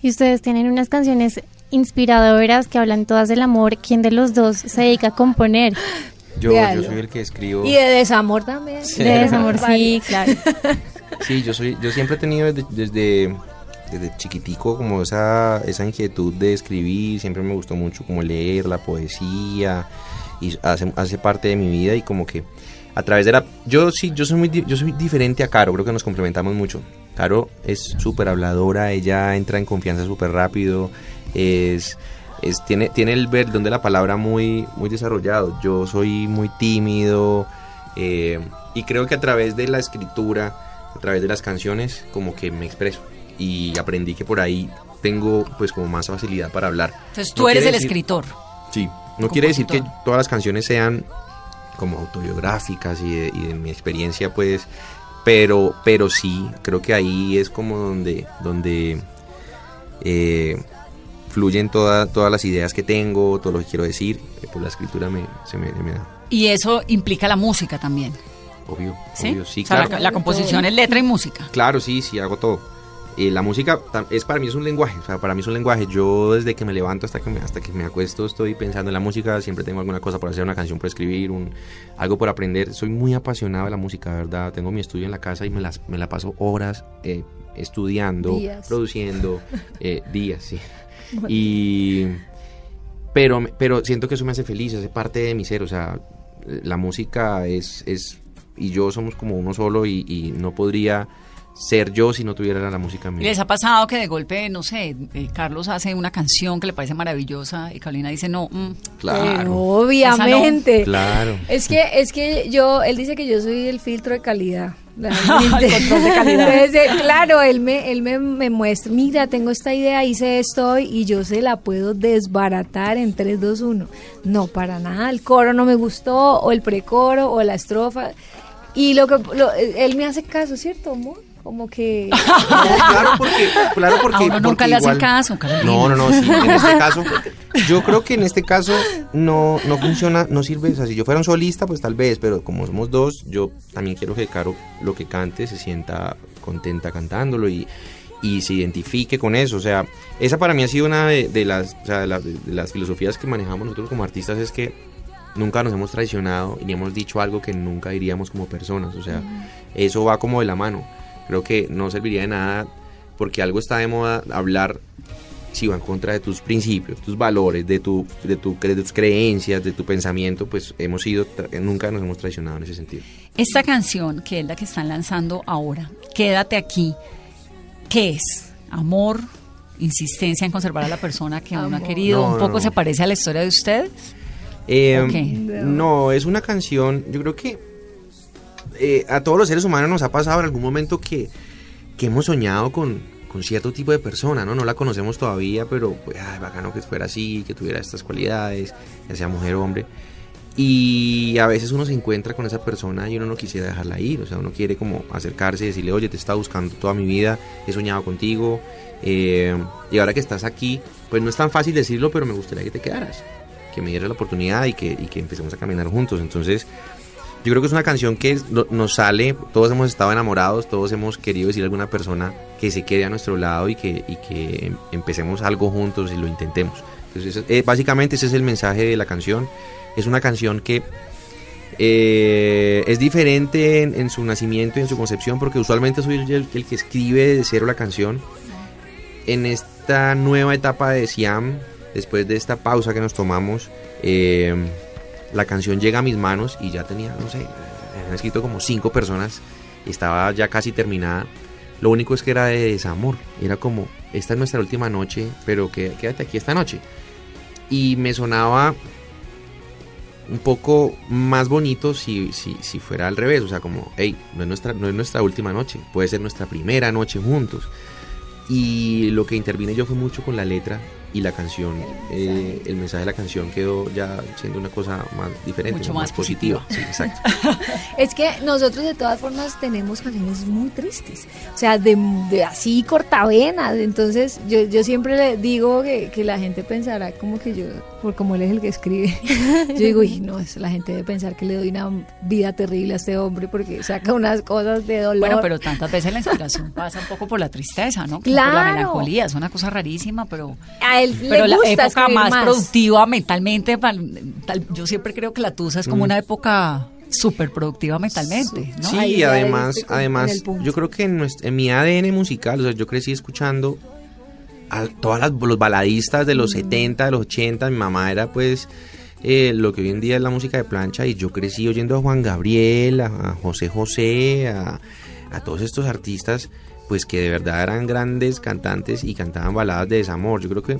G: Y ustedes tienen unas canciones inspiradoras que hablan todas del amor. ¿Quién de los dos se dedica a componer? [LAUGHS]
F: Yo, yo soy el que escribo.
E: Y de desamor también.
F: Sí.
G: De desamor, [LAUGHS] sí, claro.
F: Sí, yo soy, yo siempre he tenido desde, desde, desde chiquitico como esa, esa inquietud de escribir, siempre me gustó mucho como leer la poesía y hace, hace parte de mi vida y como que a través de la yo sí yo soy muy yo soy diferente a Caro, creo que nos complementamos mucho. Caro es súper habladora, ella entra en confianza súper rápido, es es, tiene, tiene el perdón de la palabra muy, muy desarrollado. Yo soy muy tímido eh, y creo que a través de la escritura, a través de las canciones, como que me expreso. Y aprendí que por ahí tengo pues como más facilidad para hablar.
D: Entonces
F: No
D: tú eres el
F: decir-
D: escritor.
F: Sí, no quiere decir que todas las canciones sean como autobiográficas y de, y de mi experiencia, pues, pero, pero sí, creo que ahí es como donde, donde eh, fluyen toda- todas las ideas que tengo, todo lo que quiero decir, eh, por la escritura me, se me, me da,
D: Y eso implica la música también.
F: obvio,
D: ¿Sí?
F: obvio, sí,
D: o sea, la-
F: claro.
D: la, composición es letra y música.
F: Claro, sí, sí, hago todo. Eh, la música es para mí es un lenguaje, o sea, para mí es un lenguaje. Yo desde que me levanto hasta que me, hasta que me acuesto estoy pensando en la música, siempre tengo alguna cosa por hacer, una canción por escribir, un, algo por aprender. Soy muy apasionado de la música, ¿verdad? Tengo mi estudio en la casa y me, las, me la paso horas eh, estudiando,
E: Días.
F: produciendo, [LAUGHS] eh, días, sí. Y... Pero, pero siento que eso me hace feliz, hace parte de mi ser, o sea, la música es, es y yo somos como uno solo y, y no podría ser yo si no tuviera la música
D: ¿Y
F: mía.
D: les ha pasado que de golpe, no sé, eh, Carlos hace una canción que le parece maravillosa y Carolina dice, no, mm,
F: Claro,
E: Pero obviamente.
F: claro.
E: Es que, es que yo, él dice que yo soy el filtro de calidad. [LAUGHS]
D: El control de calidad.
E: Entonces, eh, claro, él me, él me, me muestra, mira, tengo esta idea, hice esto y yo se la puedo desbaratar en 3, 2, 1. No, para nada, el coro no me gustó, o el precoro, o la estrofa. Y lo que lo- él me hace caso, ¿cierto, amor? Como que... [LAUGHS]
F: claro porque, claro porque,
D: A uno nunca
F: porque
D: le hacen
F: igual-
D: caso, Carolina.
F: No, no, no, sí, en este [LAUGHS] caso, yo creo que en este caso no, no funciona, no sirve, o sea, si yo fuera un solista, pues tal vez, pero como somos dos, yo también quiero que Caro lo que cante se sienta contenta cantándolo y, y se identifique con eso, o sea, esa para mí ha sido una de, de las, o sea, de, las- de las filosofías que manejamos nosotros como artistas, es que nunca nos hemos traicionado y ni hemos dicho algo que nunca diríamos como personas, o sea, eso va como de la mano. Creo que no serviría de nada porque algo está de moda hablar si va en contra de tus principios, tus valores, de, tu, de, tu, de tus creencias, de tu pensamiento, pues hemos sido, tra- nunca nos hemos traicionado en ese sentido.
D: Esta canción, que es la que están lanzando ahora, Quédate aquí, ¿qué es? ¿Amor? ¿Insistencia en conservar a la persona que uno ha querido?
F: No,
D: ¿Un poco
F: no.
D: se parece a la historia de ustedes?
F: Eh. No, es una canción, yo creo que eh, a todos los seres humanos nos ha pasado en algún momento que, que hemos soñado con, con cierto tipo de persona, ¿no? No la conocemos todavía, pero pues, ay, bacano que fuera así, que tuviera estas cualidades, ya sea mujer o hombre. Y a veces uno se encuentra con esa persona y uno no quisiera dejarla ir, o sea, uno quiere como acercarse y decirle, oye, te he estado buscando toda mi vida, he soñado contigo, eh, y ahora que estás aquí, pues no es tan fácil decirlo, pero me gustaría que te quedaras, que me dieras la oportunidad y que, y que empecemos a caminar juntos. Entonces, yo creo que es una canción que no- nos sale, todos hemos estado enamorados, todos hemos querido decir a alguna persona que se quede a nuestro lado y que, y que em- empecemos algo juntos y lo intentemos. Entonces, eh, básicamente ese es el mensaje de la canción. Es una canción que eh, es diferente en, en su nacimiento y en su concepción porque usualmente soy el, el que escribe de cero la canción. En esta nueva etapa de Siam, después de esta pausa que nos tomamos, eh, la canción llega a mis manos y ya tenía, no sé, han escrito como cinco personas estaba ya casi terminada. Lo único es que era de desamor. Era como, esta es nuestra última noche, pero quédate aquí esta noche. Y me sonaba un poco más bonito si, si, si fuera al revés. O sea, como, hey, no es, nuestra, no es nuestra última noche, puede ser nuestra primera noche juntos. Y lo que intervine yo fue mucho con la letra y la canción. Eh, el mensaje de la canción quedó ya siendo una cosa más diferente,
D: Mucho
F: como
D: más
F: positiva. Sí, exacto. [LAUGHS]
E: Es que nosotros de todas formas tenemos canciones muy tristes, o sea, de, de así cortavenas. Entonces yo, yo siempre le digo que, que la gente pensará como que yo, por como él es el que escribe, [LAUGHS] yo digo, y no, es, la gente debe pensar que le doy una vida terrible a este hombre porque saca unas cosas de dolor.
D: Bueno, pero tantas veces la inspiración pasa un poco por la tristeza, ¿no? Como Por la
E: Claro.
D: melancolía, es una cosa rarísima, pero...
E: a él él le
D: Pero la época más,
E: más.
D: productiva mentalmente, yo siempre creo que la Tusa es como una época súper productiva mentalmente, ¿no?
F: Sí,
E: Ahí
F: además,
E: con-
F: además, yo creo que en, nuestro- en mi ADN musical, o sea, yo crecí escuchando a todas las, los baladistas de los
E: Mm.
F: 70, de los 80, mi mamá era pues eh, lo que hoy en día es la música de plancha y yo crecí oyendo a Juan Gabriel, a, a José José, a, a todos estos artistas pues que de verdad eran grandes cantantes y cantaban baladas de desamor. Yo creo que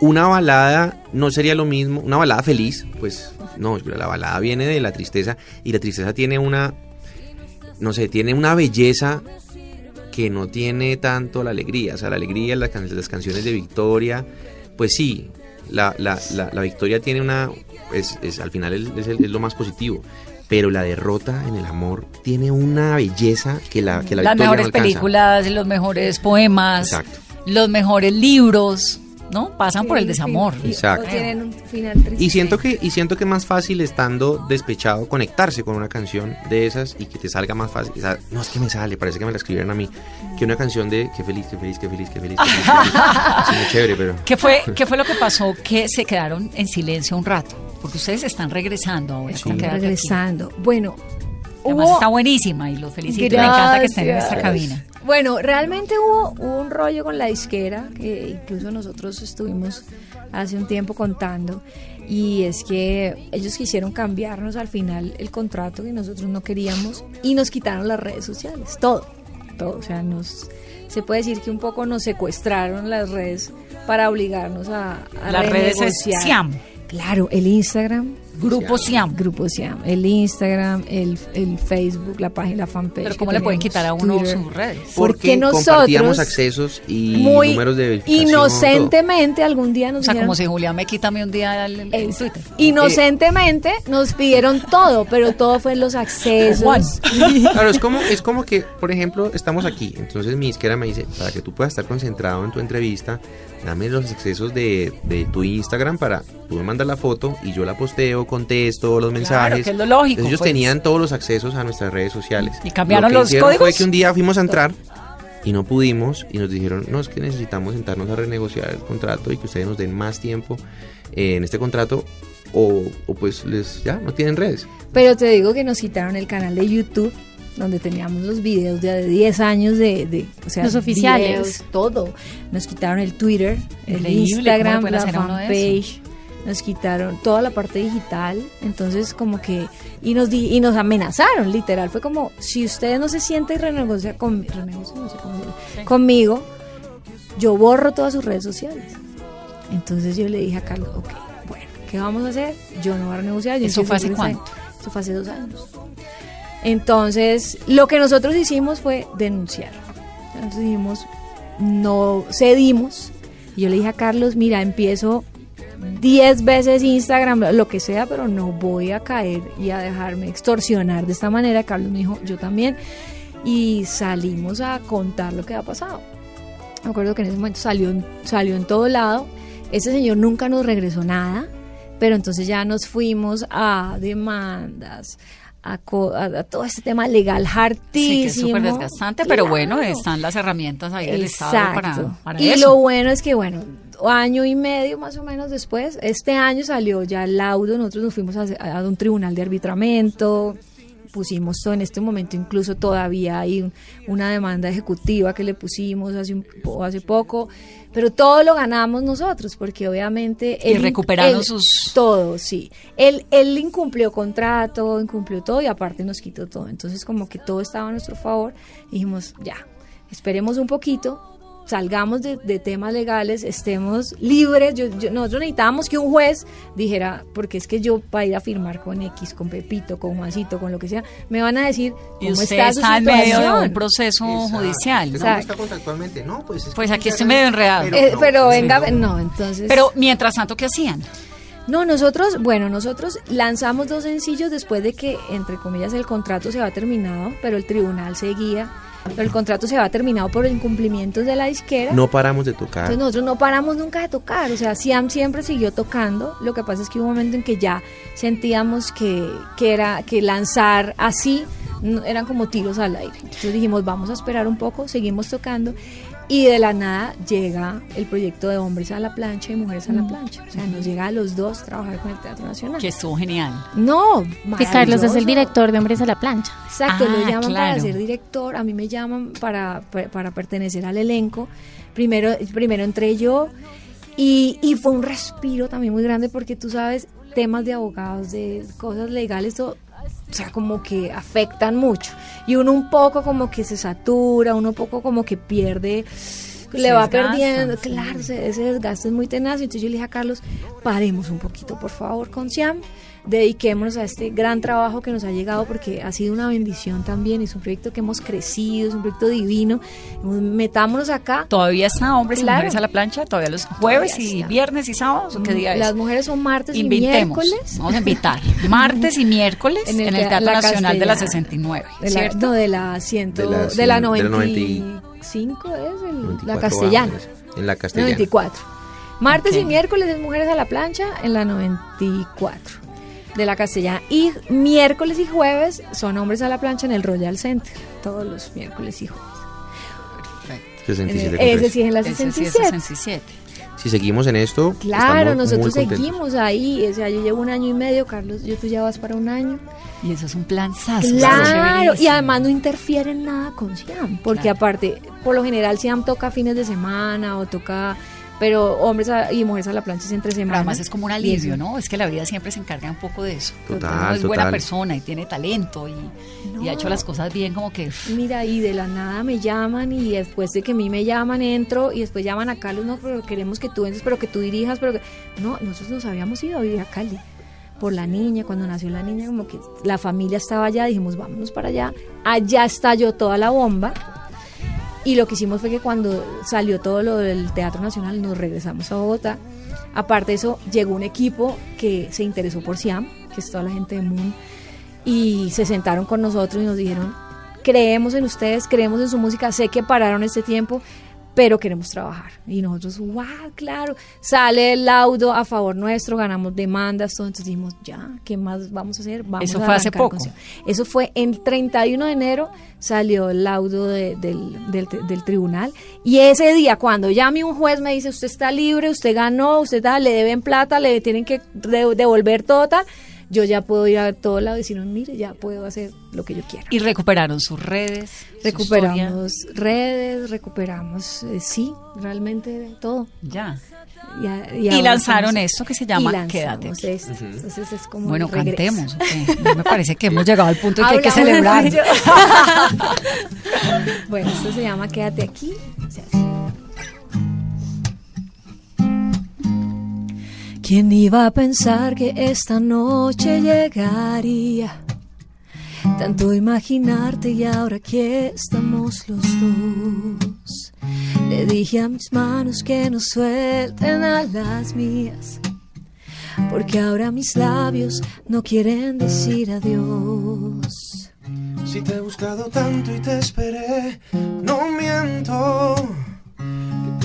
F: una balada no sería lo mismo, una balada feliz, pues no, la balada viene de la tristeza y la tristeza tiene una, no sé, tiene una belleza que no tiene tanto la alegría, o sea, la alegría, las, can- las canciones de Victoria, pues sí, la, la, la, la Victoria tiene una, es, es- al final es, lo más positivo, pero la derrota en el amor tiene una belleza que la, que la
D: Las
F: no
D: mejores
F: alcanza.
D: películas, los mejores poemas,
F: Exacto.
D: los mejores libros, ¿no? Pasan por el
E: Sí,
D: desamor.
F: Exacto.
E: o tienen un final triste.
F: Y siento que y siento que es más fácil estando despechado conectarse con una canción de esas y que te salga más fácil. O sea, no es que me sale, parece que me la escribieron a mí. Que una canción de qué feliz, qué feliz, qué feliz, qué feliz. Qué feliz, qué feliz. [LAUGHS] Es muy chévere, pero
D: ¿Qué fue, ¿Qué fue lo que pasó? Que se quedaron en silencio un rato, porque ustedes están regresando ahora. Aquí.
E: regresando. Bueno,
D: Además
E: hubo-
D: está buenísima y los felicito. Me encanta que estén en esta
E: Gracias.
D: cabina.
E: Bueno, realmente hubo, hubo un rollo con la disquera que incluso nosotros estuvimos hace un tiempo contando y es que ellos quisieron cambiarnos al final el contrato que nosotros no queríamos y nos quitaron las redes sociales, todo, todo, o sea, nos se puede decir que un poco nos secuestraron las redes para obligarnos a, a
D: Las redes es
E: renegociar.
D: Siam.
E: Claro, el Instagram,
D: Grupo Siam.
E: Grupo Siam, el Instagram, el, el Facebook, la página, la fanpage.
D: Pero ¿cómo le pueden quitar a uno
E: Twitter.
D: sus redes?
E: Porque nosotros,
F: compartíamos accesos y
E: Muy
F: números de verificación.
E: inocentemente algún día nos
D: O sea,
E: dijeron,
D: como si Julián me quita un día el, el- el
E: es-
D: Twitter.
E: inocentemente nos pidieron todo, pero todo fue en los accesos. [LAUGHS]
F: Claro, es como, es como que, por ejemplo, estamos aquí. Entonces mi disquera me dice, para que tú puedas estar concentrado en tu entrevista, dame los accesos de, de tu Instagram para tú me mandas la foto y yo la posteo, contesto los mensajes.
D: que es lo lógico,
F: Entonces, ellos
D: pues.
F: tenían todos los accesos a nuestras redes sociales.
D: ¿Y cambiaron
F: Lo que
D: los
F: hicieron Fue
D: códigos?
F: que un día fuimos a entrar y no pudimos y nos dijeron, no, es que necesitamos sentarnos a renegociar el contrato y que ustedes nos den más tiempo eh, en este contrato o, o pues les ya no tienen redes.
E: Pero te digo que nos quitaron el canal de YouTube donde teníamos los videos de, de 10 años de, de o sea,
G: Los oficiales.
E: videos, todo. Nos quitaron el Twitter, el
D: Increíble, ¿cómo le
E: Instagram, la fanpage. Nos quitaron toda la parte digital, entonces como que y nos di- y nos amenazaron, literal, fue como si ustedes no se sienten y renegocian con, renegocian, no sé cómo se dice, conmigo, yo borro todas sus redes sociales. Entonces yo le dije a Carlos, ok, bueno, ¿qué vamos a hacer? Yo no voy a renegociar. yo
D: ¿Eso fue hace cuánto?
E: Eso fue hace dos años. Entonces, lo que nosotros hicimos fue denunciar. Entonces dijimos, no cedimos. Y yo le dije a Carlos, mira, empiezo 10 veces Instagram, lo que sea, pero no voy a caer y a dejarme extorsionar de esta manera. Carlos me dijo, yo también. Y salimos a contar lo que ha pasado. Me acuerdo que en ese momento salió, salió en todo lado. Ese señor nunca nos regresó nada, pero entonces ya nos fuimos a demandas, a, a- todo este tema legal
D: Sí, que
E: hartísimo.
D: es súper desgastante, pero bueno, están las herramientas ahí del Estado para,
E: Exacto.
D: para
E: y
D: eso.
E: lo bueno es que, bueno, año y medio más o menos después, este año salió ya el laudo, nosotros nos fuimos a, a un tribunal de arbitramiento, pusimos todo en este momento, incluso todavía hay un- una demanda ejecutiva que le pusimos hace, un, hace poco, pero todo lo ganamos nosotros, porque obviamente...
D: Y
E: él-
D: recuperaron
E: él-
D: sus-
E: Todo, sí. Él, él incumplió contrato, incumplió todo y aparte nos quitó todo. Entonces como que todo estaba a nuestro favor. Dijimos, ya, esperemos un poquito, salgamos de, de temas legales, estemos libres. Yo, yo- nosotros necesitábamos que un juez dijera, porque es que yo para ir a firmar con X, con Pepito, con Juancito, con lo que sea, me van a decir
D: Y
E: cómo
D: usted
E: está su
D: está en medio de un proceso
F: Exacto.
D: judicial. ¿no?
F: ¿Cómo está contractualmente? No, pues es que
D: Pues aquí estoy medio enredado.
E: Eh,
F: no,
E: pero
F: sí,
E: venga,
F: no.
E: no, entonces...
D: Pero mientras tanto, ¿qué hacían?
E: No, nosotros, bueno, nosotros lanzamos dos sencillos después de que, entre comillas, el contrato se había terminado, pero el tribunal seguía. Pero el contrato se había terminado por incumplimientos de la disquera.
F: No paramos de tocar.
E: Entonces nosotros no paramos nunca de tocar, o sea, Siam siempre siguió tocando, lo que pasa es que hubo un momento en que ya sentíamos que, que era que lanzar así eran como tiros al aire. Entonces dijimos, vamos a esperar un poco, seguimos tocando Y de la nada llega el proyecto de Hombres a la Plancha y Mujeres a la Plancha. O sea, nos llega a los dos trabajar con el Teatro Nacional.
D: Que estuvo genial.
E: No,
G: Que Carlos es el director de Hombres a la Plancha.
E: Exacto,
D: Ah,
E: lo llaman para ser director, a mí me llaman para, para, para pertenecer al elenco. Primero, primero entré yo y, y fue un respiro también muy grande porque tú sabes, temas de abogados, de cosas legales, todo, o sea, como que afectan mucho. Y uno un poco como que se satura, uno un poco como que pierde, le
D: Se
E: va
D: desgasta,
E: perdiendo,
D: sí.
E: claro, se- ese desgaste es muy tenaz. Entonces yo le dije a Carlos, paremos un poquito, por favor, con Siam, dediquémonos a este gran trabajo que nos ha llegado porque ha sido una bendición también, es un proyecto que hemos crecido, es un proyecto divino. Metámonos acá.
D: Todavía está hombres y
E: Claro.
D: mujeres a la plancha, todavía los jueves
E: Todavía
D: y
E: está.
D: viernes y sábados, ¿o qué día es?
E: Las mujeres son martes y
D: Invitemos.
E: miércoles.
D: Vamos a invitar. Martes y miércoles [LAUGHS] en el,
E: tea-
D: Teatro
E: la
D: Nacional de la
E: Castellana.
D: 69,
E: De la,
D: ¿cierto?
E: no, de la, ciento,
F: De la
E: de la,
F: cien- de la
E: 95 es el-
F: 94
E: la castellana.
F: En la castellana.
E: 94. Martes y miércoles es Mujeres a la Plancha en la 94 de la castellana. Y miércoles y jueves son Hombres a la Plancha en el Royal Center. Todos los miércoles y jueves. En
F: 67
E: el-
F: con
E: ese sí es en la
D: Ese sí es
E: 67.
D: 67.
F: Si seguimos en esto,
E: Claro, nosotros seguimos ahí. O sea, yo llevo un año y medio, Carlos, yo tú ya vas para un año.
D: Y eso es un plan sas.
E: Claro, y además no interfiere en nada con Siam, porque
D: Claro.
E: aparte, por lo general Siam toca fines de semana o toca, pero hombres a- y mujeres a la plancha es entre
D: Pero
E: semana.
D: además es como un alivio, ¿no? Es que la vida siempre se encarga un poco de eso.
F: Total,
D: Uno es buena persona y tiene talento y, y ha hecho las cosas bien como que...
E: Mira, y de la nada me llaman y después de que a mí me llaman entro y después llaman a Carlos, no, pero queremos que tú entres, pero que tú dirijas, pero que... No, nosotros nos habíamos ido a vivir a Cali por la niña, cuando nació la niña, como que la familia estaba allá, dijimos, vámonos para allá. Allá estalló toda la bomba. Y lo que hicimos fue que cuando salió todo lo del Teatro Nacional, nos regresamos a Bogotá. Aparte de eso, llegó un equipo que se interesó por Siam, que es toda la gente de Moon, y se sentaron con nosotros y nos dijeron, creemos en ustedes, creemos en su música, sé que pararon este tiempo, pero queremos trabajar. Y nosotros, wow, claro, sale el laudo a favor nuestro, ganamos demandas, todo, entonces dijimos, ya, ¿qué más vamos a hacer? Vamos
D: Eso
E: a
D: fue hace
E: con
D: poco.
E: Siam". Eso fue el 31 de enero, salió el laudo de- del, del, del tribunal, y ese día, cuando llame un juez, me dice, usted está libre, usted ganó, usted tal, le deben plata, le tienen que de- devolver todo tal, yo ya puedo ir a todo lado y decir, mire, ya puedo hacer lo que yo quiera.
D: Y recuperaron sus redes. su
E: Recuperamos redes, recuperamos, eh, sí, realmente todo.
D: Ya.
E: Y, a-
D: Y
E: ahora
D: lanzaron
E: estamos-
D: esto que se llama Quédate aquí.
E: esto. Entonces es como
D: Bueno, cantemos. [LAUGHS] me parece que hemos llegado al punto en que hay que celebrar.
E: de [LAUGHS] [LAUGHS] bueno, esto se llama Quédate aquí.
B: ¿Quién iba a pensar que esta noche llegaría? Tanto imaginarte y ahora aquí estamos los dos. Le dije a mis manos que no suelten a las mías, porque ahora mis labios no quieren decir adiós.
C: Si te he buscado tanto y te esperé, no miento.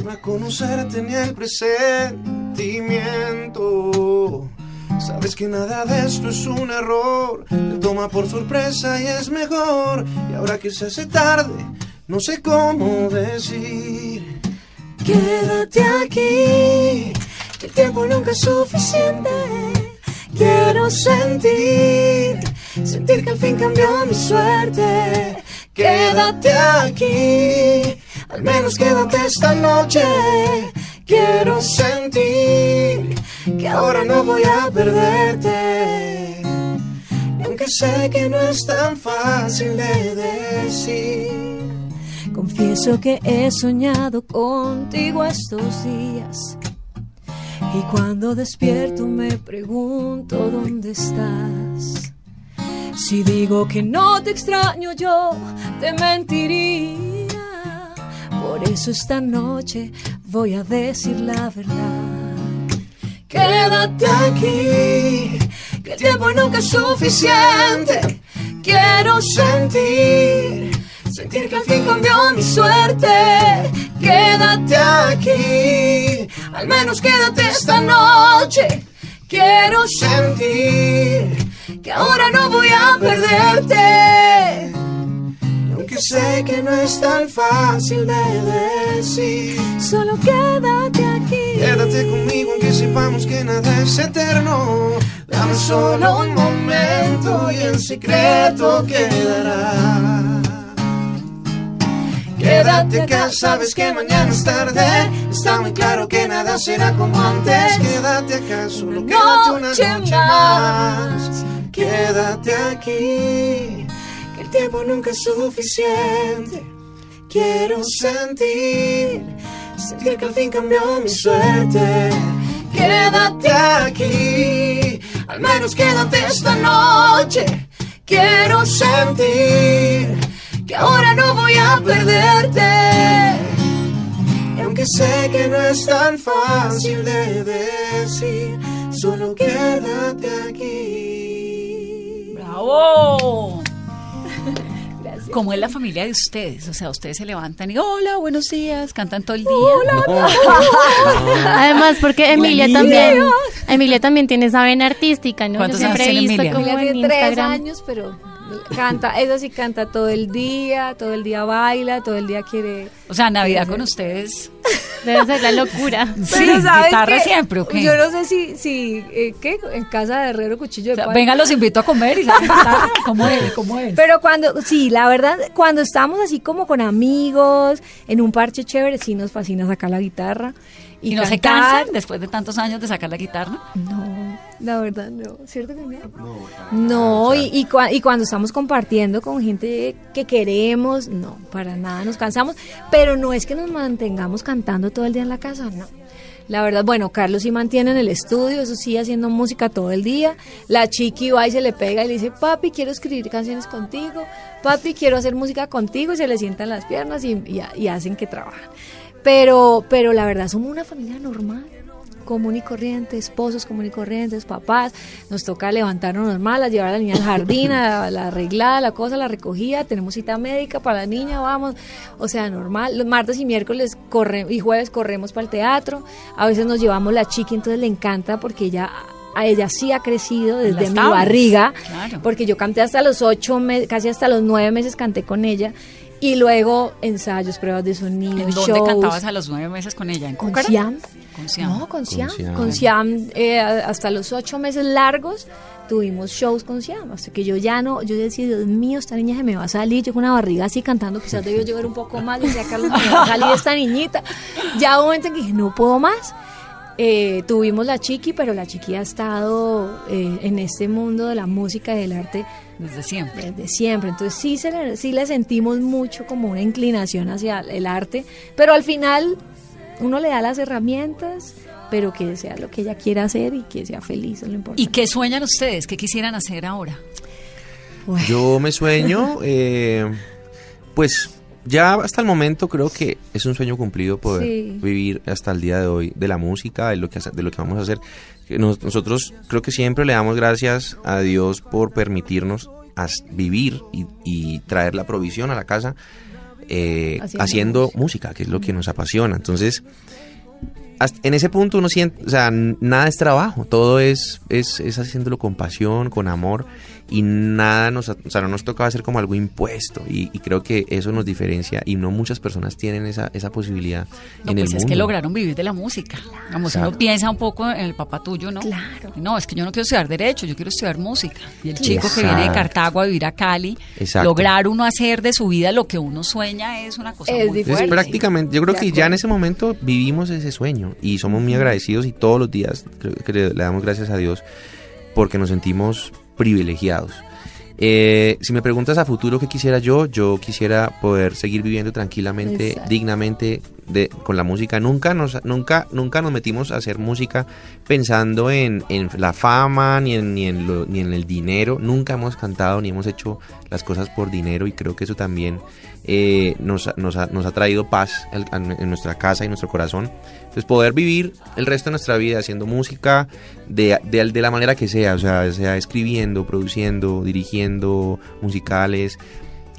C: Para conocerte ni el presentimiento. Sabes que nada de esto es un error. Te toma por sorpresa y es mejor. Y ahora que se hace tarde, no sé cómo decir.
B: Quédate aquí, que el tiempo nunca es suficiente. Quiero sentir, sentir que al fin cambió mi suerte. Quédate aquí, al menos quédate esta noche. Quiero sentir que ahora no voy a perderte. Aunque sé que no es tan fácil de decir. Confieso que he soñado contigo estos días. Y cuando despierto me pregunto dónde estás. Si digo que no te extraño yo, te mentiría. Por eso esta noche voy a decir la verdad. Quédate aquí, que el tiempo nunca es suficiente. Quiero sentir, sentir que al fin cambió mi suerte. Quédate aquí, al menos quédate esta noche. Quiero sentir que ahora no voy a perderte. Aunque
C: sé que no es tan fácil de decir.
B: Solo quédate aquí.
C: Quédate conmigo aunque sepamos que nada es eterno. Dame solo un momento y el secreto quedará. Quédate acá, sabes que mañana es tarde. Está muy claro que nada será como antes. Quédate acá, solo quédate una
B: Noche
C: más. Quédate aquí, que tiempo nunca es suficiente. Quiero sentir, sentir que al fin cambió mi suerte. Quédate aquí, al menos quédate esta noche. Quiero sentir que ahora no voy a perderte. Y aunque sé que no es tan fácil de decir, solo quédate aquí.
D: ¡Bravo! ¿Cómo es la familia de ustedes? O sea, ustedes se levantan y hola, buenos días, cantan todo el día. [LAUGHS]
G: Además, porque Emilia también, Emilia también tiene esa vena artística, ¿no? Yo
D: ¿Cuántos
G: siempre he
D: tiene
G: visto
D: Emilia?
G: como
E: Emilia
G: en
E: tiene tres
G: Instagram.
E: años, pero canta, eso sí canta todo el día, todo el día baila, todo el día quiere...
D: O sea, Navidad con ustedes. [LAUGHS]
G: Debe ser la locura. [LAUGHS]
D: Sí,
E: Pero ¿sabes
D: guitarra
E: qué?
D: siempre, ¿o qué?
E: Yo no sé si, si eh, ¿qué? En casa de Herrero Cuchillo de
D: O sea,
E: Palo.
D: venga, los invito a comer y. [LAUGHS] ¿Cómo es? ¿Cómo es?
E: Pero cuando, sí, la verdad, cuando estamos así como con amigos, en un parche chévere, sí nos fascina sacar la guitarra. Y,
D: ¿Y no se cansan después de tantos años de sacar la guitarra?
E: No, la verdad no, ¿cierto que no? No, y, y, cua- y cuando estamos compartiendo con gente que queremos, no, para nada nos cansamos, pero no es que nos mantengamos cantando todo el día en la casa, no. La verdad, bueno, Carlos sí mantiene en el estudio, eso sí, haciendo música todo el día. La chiqui va y se le pega y le dice, papi, quiero escribir canciones contigo, papi, quiero hacer música contigo, y se le sientan las piernas y, y- y hacen que trabajan. Pero, pero la verdad, somos una familia normal. Común y corriente, esposos común y corrientes, papás, nos toca levantarnos normal, a llevar a la niña al jardín, a la arreglada, la cosa, la recogida, tenemos cita médica para la niña, vamos, o sea, normal, los martes y miércoles corre, y jueves corremos para el teatro, a veces nos llevamos la chiqui, entonces le encanta porque ella a ella sí ha crecido desde mi
D: tablas,
E: barriga,
D: claro.
E: porque yo canté hasta los ocho meses, casi hasta los nueve meses canté con ella, y luego ensayos, pruebas de sonido,
D: ¿En dónde
E: shows.
D: cantabas a los nueve meses con ella? ¿En
E: Con
D: Cúcara?
E: Siam.
D: Con Siam.
E: No, con Siam.
F: Siam.
E: Con Siam, eh, hasta los ocho meses largos tuvimos shows con Siam. Hasta que yo ya no, yo decía, Dios mío, esta niña se me va a salir. Yo con una barriga así cantando, quizás debió [LAUGHS] llover un poco más. Decía Carlos, me va a salir esta niñita. Ya hubo un momento en que dije, no puedo más. Eh, tuvimos la chiqui, pero la chiqui ha estado eh, en este mundo de la música y del arte
D: Desde siempre.
E: desde siempre. Entonces sí, se le, sí le sentimos mucho como una inclinación hacia el arte, pero al final uno le da las herramientas, pero que sea lo que ella quiera hacer y que sea feliz, es lo importante.
D: ¿Y qué sueñan ustedes? ¿Qué quisieran hacer ahora?
E: Bueno,
F: Yo me sueño, [LAUGHS] eh, pues ya hasta el momento creo que es un sueño cumplido poder
E: Sí.
F: vivir hasta el día de hoy de la música, de lo que, de lo que vamos a hacer. Nosotros creo que siempre le damos gracias a Dios por permitirnos vivir y, y traer la provisión a la casa eh,
E: Haciendo
F: haciendo,
E: música.
F: que es lo que nos apasiona. Entonces, en ese punto uno siente, o sea, nada es trabajo, todo es, es, es haciéndolo con pasión, con amor y nada nos, o sea, no nos toca hacer como algo impuesto y, y creo que eso nos diferencia y no muchas personas tienen esa, esa posibilidad
D: No,
F: en
D: pues
F: el
D: es
F: mundo.
D: que lograron vivir de la música. Como si uno
F: Claro.
D: piensa un poco en el papá tuyo, ¿no?
E: Claro.
D: No, es que yo no quiero estudiar Derecho, yo quiero estudiar música. Y el chico que viene de Cartago a vivir a Cali,
F: Exacto.
D: lograr uno hacer de su vida lo que uno sueña es una cosa
E: Es
D: muy
E: difícil.
D: Fuerte.
F: prácticamente, yo creo que ya en ese momento vivimos ese sueño y somos muy agradecidos y todos los días creo que le damos gracias a Dios porque nos sentimos privilegiados. Eh, si me preguntas a futuro qué quisiera yo, yo quisiera poder seguir viviendo tranquilamente,
E: Exacto.
F: dignamente de, con la música. Nunca nos, nunca, nunca nos metimos a hacer música pensando en, en la fama ni en, ni, en lo- ni en el dinero. Nunca hemos cantado ni hemos hecho las cosas por dinero y creo que eso también eh, nos, nos, ha, nos ha traído paz en, nuestra casa y nuestro corazón. Entonces poder vivir el resto de nuestra vida haciendo música de, de, de la manera que sea, o sea, sea escribiendo, produciendo, dirigiendo musicales.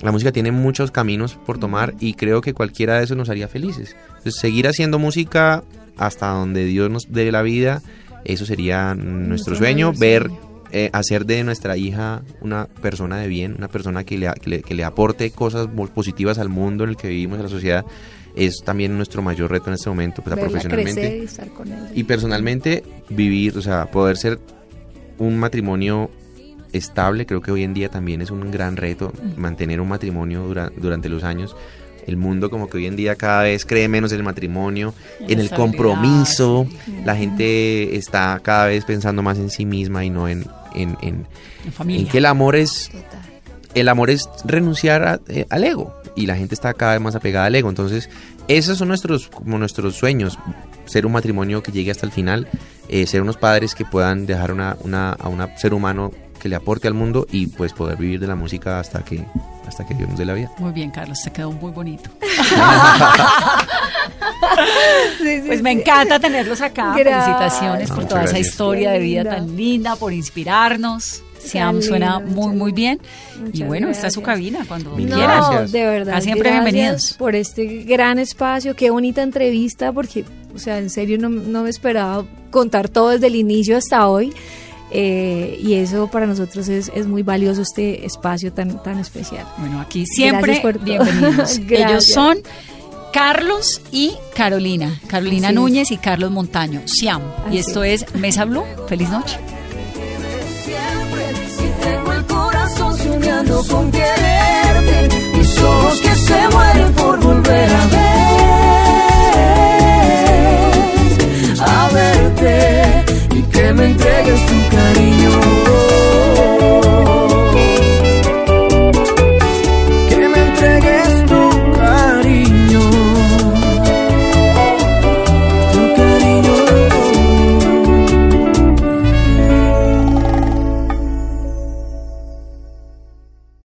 F: La música tiene muchos caminos por tomar y creo que cualquiera de esos nos haría felices. Entonces seguir haciendo música hasta donde Dios nos dé la vida, eso sería nuestro
E: sueño,
F: sueño, ver eh, hacer de nuestra hija una persona de bien, una persona que le, que le, que le aporte cosas positivas al mundo en el que vivimos, en la sociedad, es también nuestro mayor reto en este momento, pues,
E: Verla
F: profesionalmente.
E: y estar con ella.
F: Y personalmente, vivir, o sea, poder ser un matrimonio estable, creo que hoy en día también es un gran reto, mantener un matrimonio dura- durante los años. El mundo como que hoy en día cada vez cree menos en el matrimonio,
D: En
F: el compromiso.
D: sí.
F: La gente está cada vez pensando más en sí misma y no en, en, en-
D: En familia.
F: en que el amor es
E: Total.
F: el amor es renunciar a- eh, al ego y la gente está cada vez más apegada al ego. Entonces, esos son nuestros como nuestros sueños, ser un matrimonio que llegue hasta el final, eh, ser unos padres que puedan dejar una, una, a un ser humano que le aporte al mundo y pues poder vivir de la música hasta que hasta que Dios nos dé la vida.
D: Muy bien, Carlos, te quedó muy bonito. [LAUGHS]
E: Sí, sí,
D: Pues me encanta tenerlos acá.
E: Gracias.
D: Felicitaciones por toda esa
F: gracias.
D: historia de vida tan linda, por inspirarnos. Siam suena muy, muy bien. y bueno, esta es su
E: gracias.
D: cabina cuando
F: Mil
E: No,
D: quieran.
F: gracias.
E: de verdad.
D: Acá siempre
E: gracias
D: bienvenidos.
E: Por este gran espacio, qué bonita entrevista, porque, o sea, en serio no, no me esperaba contar todo desde el inicio hasta hoy. Eh, y eso para nosotros es, es, muy valioso este espacio tan, tan especial.
D: Bueno, aquí siempre bienvenidos. [LAUGHS] Ellos son Carlos y Carolina, Carolina Núñez y Carlos Montaño, Siam.
E: Así y
D: esto es. Mesa Blue. Feliz noche.
B: Soñando con quererte, mis ojos que se mueren por volver a ver. y que me entregues tu cariño. Que me entregues tu cariño.